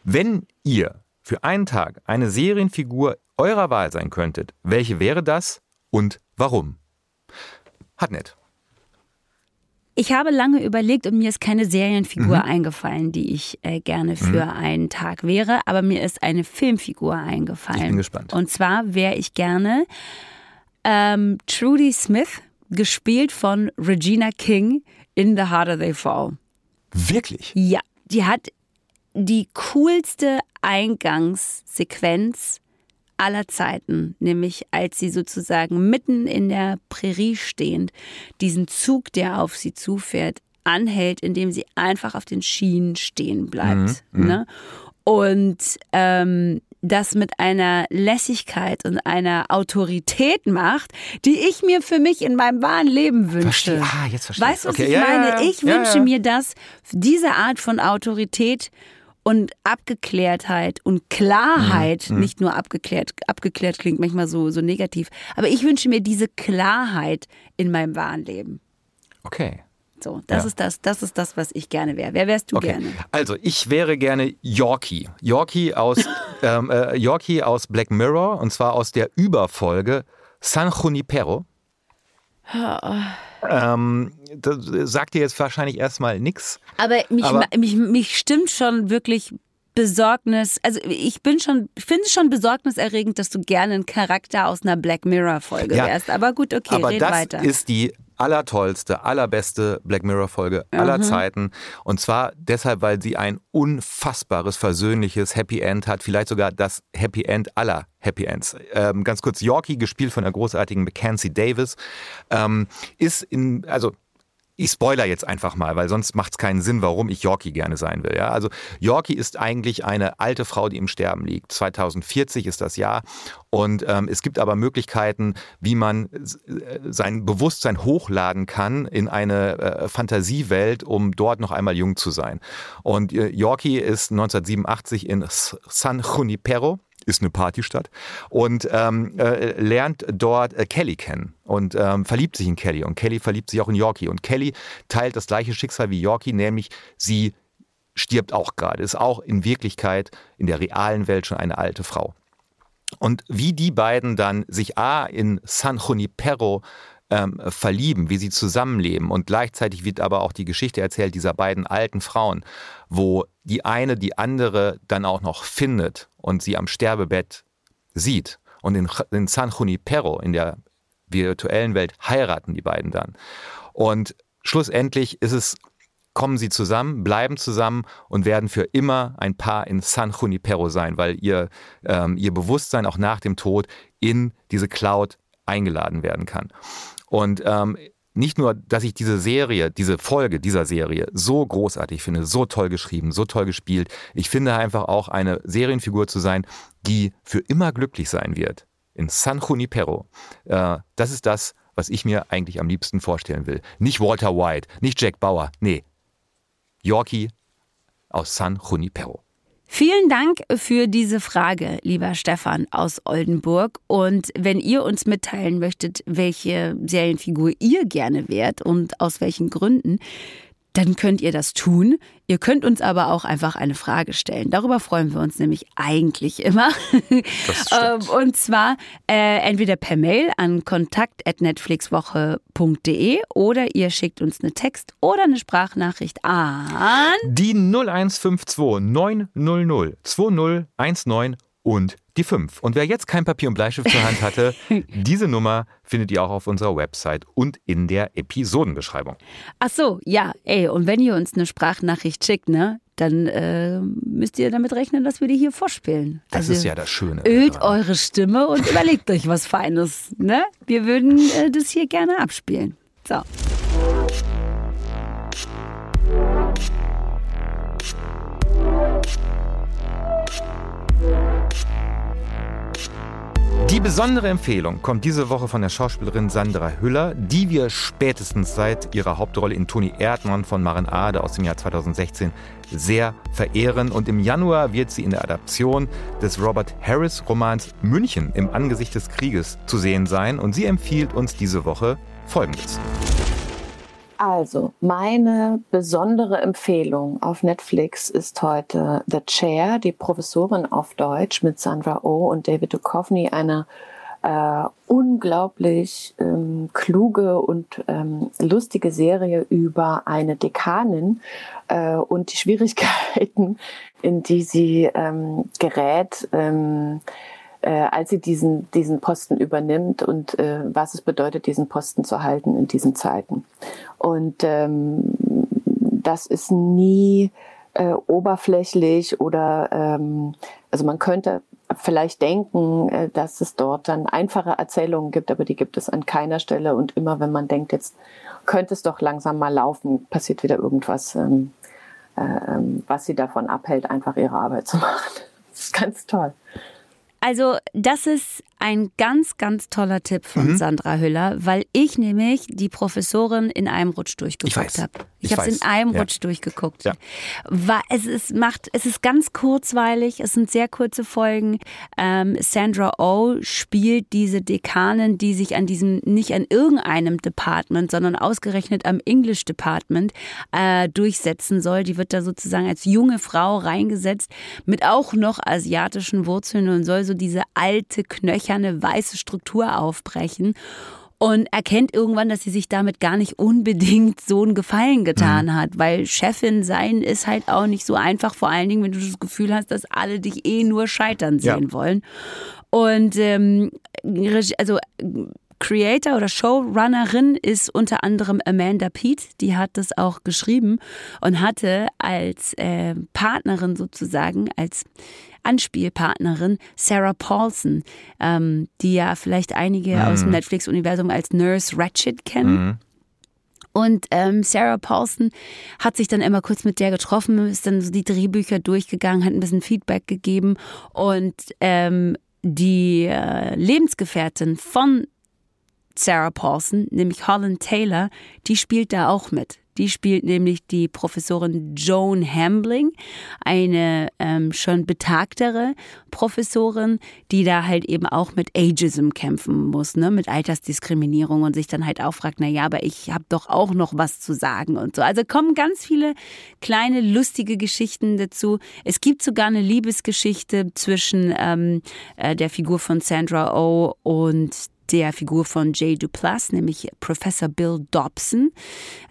Wenn ihr für einen Tag eine Serienfigur eurer Wahl sein könntet, welche wäre das und warum? Hat nett. Ich habe lange überlegt und mir ist keine Serienfigur Mhm. eingefallen, die ich äh, gerne für einen Tag wäre, aber mir ist eine Filmfigur eingefallen. Ich bin gespannt. Und zwar wäre ich gerne ähm, Trudy Smith, gespielt von Regina King in The Harder They Fall. Wirklich? Ja, die hat die coolste Eingangssequenz aller Zeiten, nämlich als sie sozusagen mitten in der Prärie stehend diesen Zug, der auf sie zufährt, anhält, indem sie einfach auf den Schienen stehen bleibt. Ne? Und ähm, das mit einer Lässigkeit und einer Autorität macht, die ich mir für mich in meinem wahren Leben wünsche. Verstehe. Ah, jetzt verstehe Weißt du, was Okay, ich ja, meine? ja, ja. Ich wünsche mir, dass diese Art von Autorität und Abgeklärtheit und Klarheit, Mhm. nicht nur abgeklärt, abgeklärt klingt manchmal so, so negativ, aber ich wünsche mir diese Klarheit in meinem wahren Leben. Okay. So, das Ja. ist das, das ist das, was ich gerne wäre. Wer wärst du Okay. gerne? Also ich wäre gerne Yorkie. Yorkie aus, ähm, äh, Yorkie aus Black Mirror und zwar aus der Überfolge San Junipero. Ähm, das sagt dir jetzt wahrscheinlich erstmal nichts. Aber mich, Aber- mich, mich stimmt schon wirklich Besorgnis, also ich bin schon, finde es schon besorgniserregend, dass du gerne ein Charakter aus einer Black Mirror Folge Ja. wärst. Aber gut, okay, Aber red das weiter. ist die allertollste, allerbeste Black Mirror Folge aller Zeiten. Und zwar deshalb, weil sie ein unfassbares, versöhnliches Happy End hat. Vielleicht sogar das Happy End aller Happy Ends. Ähm, ganz kurz, Yorkie, gespielt von der großartigen Mackenzie Davis, ähm, ist in, also ich spoiler jetzt einfach mal, weil sonst macht es keinen Sinn, warum ich Yorkie gerne sein will. Ja? Also Yorkie ist eigentlich eine alte Frau, die im Sterben liegt. 2040 ist das Jahr. Und ähm, es gibt aber Möglichkeiten, wie man äh, sein Bewusstsein hochladen kann in eine äh, Fantasiewelt, um dort noch einmal jung zu sein. Und äh, Yorkie ist 1987 in San Junipero ist eine Partystadt und ähm, äh, lernt dort äh, Kelly kennen und ähm, verliebt sich in Kelly und Kelly verliebt sich auch in Yorkie und Kelly teilt das gleiche Schicksal wie Yorkie, nämlich sie stirbt auch gerade, ist auch in Wirklichkeit in der realen Welt schon eine alte Frau. Und wie die beiden dann sich A in San Junipero ähm, verlieben, wie sie zusammenleben. Und gleichzeitig wird aber auch die Geschichte erzählt dieser beiden alten Frauen, wo die eine die andere dann auch noch findet und sie am Sterbebett sieht. Und in, in San Junipero, in der virtuellen Welt, heiraten die beiden dann. Und schlussendlich ist es kommen sie zusammen, bleiben zusammen und werden für immer ein Paar in San Junipero sein, weil ihr, ähm, ihr Bewusstsein auch nach dem Tod in diese Cloud eingeladen werden kann. Und ähm, nicht nur, dass ich diese Serie, diese Folge dieser Serie so großartig finde, so toll geschrieben, so toll gespielt. Ich finde einfach auch eine Serienfigur zu sein, die für immer glücklich sein wird. In San Junipero. Äh, das ist das, was ich mir eigentlich am liebsten vorstellen will. Nicht Walter White, nicht Jack Bauer, nee. Yorkie aus San Junipero. Vielen Dank für diese Frage, lieber Stefan aus Oldenburg. Und wenn ihr uns mitteilen möchtet, welche Serienfigur ihr gerne wärt und aus welchen Gründen, dann könnt ihr das tun. Ihr könnt uns aber auch einfach eine Frage stellen. Darüber freuen wir uns nämlich eigentlich immer. Ähm, und zwar äh, entweder per Mail an kontakt.netflixwoche.de oder ihr schickt uns eine Text- oder eine Sprachnachricht an die 0152 900 2019 und die 5. Und wer jetzt kein Papier und Bleistift zur Hand hatte, diese Nummer findet ihr auch auf unserer Website und in der Episodenbeschreibung. Ach so, ja, ey, und wenn ihr uns eine Sprachnachricht schickt, ne, dann äh, müsst ihr damit rechnen, dass wir die hier vorspielen. Das also, ist ja das Schöne. Ölt eure Stimme und überlegt euch was Feines, ne? Wir würden äh, das hier gerne abspielen. So. Die besondere Empfehlung kommt diese Woche von der Schauspielerin Sandra Hüller, die wir spätestens seit ihrer Hauptrolle in Toni Erdmann von Maren Ade aus dem Jahr 2016 sehr verehren. Und im Januar wird sie in der Adaption des Robert Harris Romans München im Angesicht des Krieges zu sehen sein. Und sie empfiehlt uns diese Woche Folgendes. Also, meine besondere Empfehlung auf Netflix ist heute The Chair, die Professorin auf Deutsch mit Sandra Oh und David Duchovny, eine äh, unglaublich ähm, kluge und ähm, lustige Serie über eine Dekanin äh, und die Schwierigkeiten, in die sie ähm, gerät ähm, äh, als sie diesen, diesen Posten übernimmt und äh, was es bedeutet, diesen Posten zu halten in diesen Zeiten. Und ähm, das ist nie äh, oberflächlich oder ähm, also man könnte vielleicht denken, äh, dass es dort dann einfache Erzählungen gibt, aber die gibt es an keiner Stelle. Und immer wenn man denkt, jetzt könnte es doch langsam mal laufen, passiert wieder irgendwas, ähm, äh, ähm, was sie davon abhält, einfach ihre Arbeit zu machen. Das ist ganz toll. Also, das ist ein ganz, ganz toller Tipp von mhm. Sandra Hüller, weil ich nämlich die Professorin in einem Rutsch durchgeguckt habe. Ich, ich habe es in einem ja. Rutsch durchgeguckt. Ja. War, es, ist, macht, es ist ganz kurzweilig, es sind sehr kurze Folgen. Ähm, Sandra Oh spielt diese Dekanin, die sich an diesem, nicht an irgendeinem Department, sondern ausgerechnet am English Department äh, durchsetzen soll. Die wird da sozusagen als junge Frau reingesetzt mit auch noch asiatischen Wurzeln und soll so diese alte Knöcher eine weiße Struktur aufbrechen und erkennt irgendwann, dass sie sich damit gar nicht unbedingt so einen Gefallen getan mhm. hat, weil Chefin sein ist halt auch nicht so einfach, vor allen Dingen, wenn du das Gefühl hast, dass alle dich eh nur scheitern sehen ja. wollen. Und ähm, also Creator oder Showrunnerin ist unter anderem Amanda Pete, die hat das auch geschrieben und hatte als äh, Partnerin sozusagen, als Anspielpartnerin Sarah Paulson, ähm, die ja vielleicht einige mhm. aus dem Netflix-Universum als Nurse Ratchet kennen. Mhm. Und ähm, Sarah Paulson hat sich dann immer kurz mit der getroffen, ist dann so die Drehbücher durchgegangen, hat ein bisschen Feedback gegeben und ähm, die äh, Lebensgefährtin von Sarah Paulson, nämlich Holland Taylor, die spielt da auch mit. Die spielt nämlich die Professorin Joan Hambling, eine ähm, schon betagtere Professorin, die da halt eben auch mit Ageism kämpfen muss, ne, mit Altersdiskriminierung und sich dann halt auch fragt, na ja, aber ich habe doch auch noch was zu sagen und so. Also kommen ganz viele kleine lustige Geschichten dazu. Es gibt sogar eine Liebesgeschichte zwischen ähm, äh, der Figur von Sandra Oh und der Figur von Jay Duplass, nämlich Professor Bill Dobson.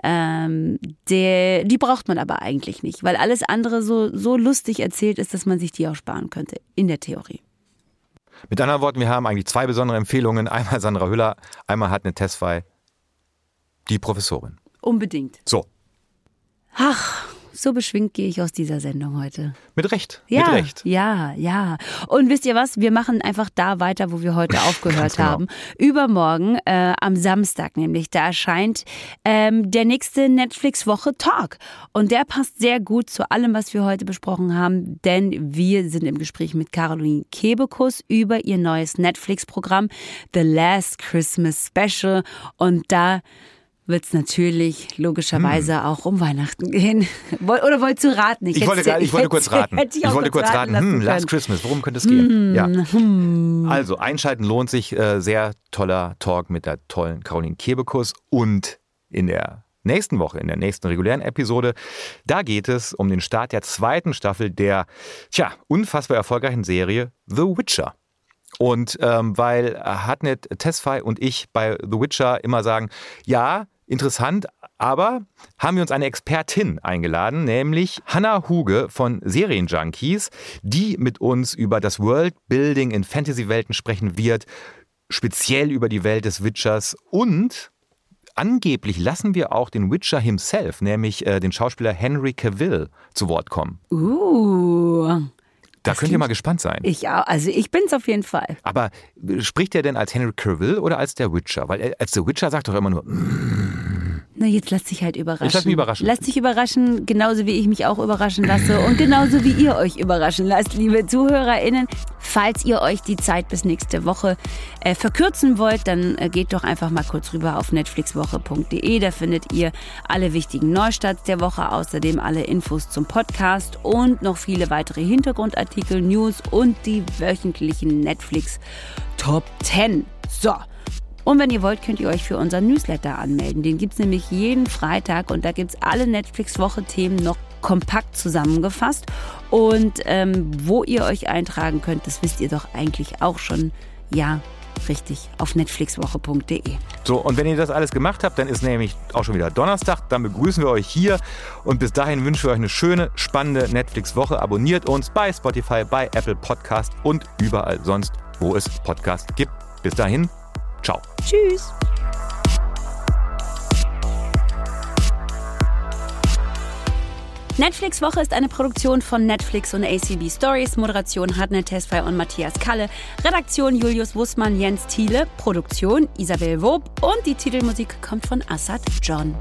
Ähm, der, die braucht man aber eigentlich nicht, weil alles andere so, so lustig erzählt ist, dass man sich die auch sparen könnte, in der Theorie. Mit anderen Worten, wir haben eigentlich zwei besondere Empfehlungen. Einmal Sandra Hüller, einmal hat eine Testfei die Professorin. Unbedingt. So. Ach, so beschwingt gehe ich aus dieser Sendung heute. Mit Recht. Ja, mit Recht. ja, ja. Und wisst ihr was? Wir machen einfach da weiter, wo wir heute aufgehört genau. haben. Übermorgen, äh, am Samstag nämlich, da erscheint ähm, der nächste Netflix-Woche Talk. Und der passt sehr gut zu allem, was wir heute besprochen haben, denn wir sind im Gespräch mit Caroline Kebekus über ihr neues Netflix-Programm The Last Christmas Special. Und da wird es natürlich logischerweise hm. auch um Weihnachten gehen. Oder wolltest du raten? Ich, ich wollte, gar, ich wollte kurz raten. Ich, ich wollte kurz raten. Hm, Last Christmas, worum könnte es gehen? Hm, ja. Hm. Also, einschalten lohnt sich. Äh, sehr toller Talk mit der tollen Caroline Kebekus. Und in der nächsten Woche, in der nächsten regulären Episode, da geht es um den Start der zweiten Staffel der, tja, unfassbar erfolgreichen Serie The Witcher. Und ähm, weil Hartnett Tesfaye und ich bei The Witcher immer sagen, ja, Interessant, aber haben wir uns eine Expertin eingeladen, nämlich Hannah Huge von Serienjunkies, die mit uns über das Worldbuilding in Fantasy-Welten sprechen wird, speziell über die Welt des Witchers und angeblich lassen wir auch den Witcher himself, nämlich äh, den Schauspieler Henry Cavill, zu Wort kommen. Uh. Da das könnt ihr mal gespannt sein. Ich auch. Also ich bin's auf jeden Fall. Aber spricht er denn als Henry Cavill oder als der Witcher? Weil er, als der Witcher sagt doch immer nur. Mm. Na, jetzt lasst sich halt überraschen. Ich lass mich überraschen. Lasst sich überraschen, genauso wie ich mich auch überraschen lasse und genauso wie ihr euch überraschen lasst, liebe ZuhörerInnen. Falls ihr euch die Zeit bis nächste Woche äh, verkürzen wollt, dann äh, geht doch einfach mal kurz rüber auf netflixwoche.de. Da findet ihr alle wichtigen Neustarts der Woche, außerdem alle Infos zum Podcast und noch viele weitere Hintergrundartikel, News und die wöchentlichen Netflix Top 10. So. Und wenn ihr wollt, könnt ihr euch für unseren Newsletter anmelden. Den gibt es nämlich jeden Freitag und da gibt es alle Netflix-Woche-Themen noch kompakt zusammengefasst. Und ähm, wo ihr euch eintragen könnt, das wisst ihr doch eigentlich auch schon. Ja, richtig, auf netflixwoche.de. So, und wenn ihr das alles gemacht habt, dann ist nämlich auch schon wieder Donnerstag. Dann begrüßen wir euch hier. Und bis dahin wünschen wir euch eine schöne, spannende Netflix-Woche. Abonniert uns bei Spotify, bei Apple Podcast und überall sonst, wo es Podcasts gibt. Bis dahin, Ciao. Tschüss. Netflix Woche ist eine Produktion von Netflix und ACB Stories. Moderation Hartnett Tesfay und Matthias Kalle. Redaktion Julius Wussmann, Jens Thiele. Produktion Isabel Wob. Und die Titelmusik kommt von Assad John.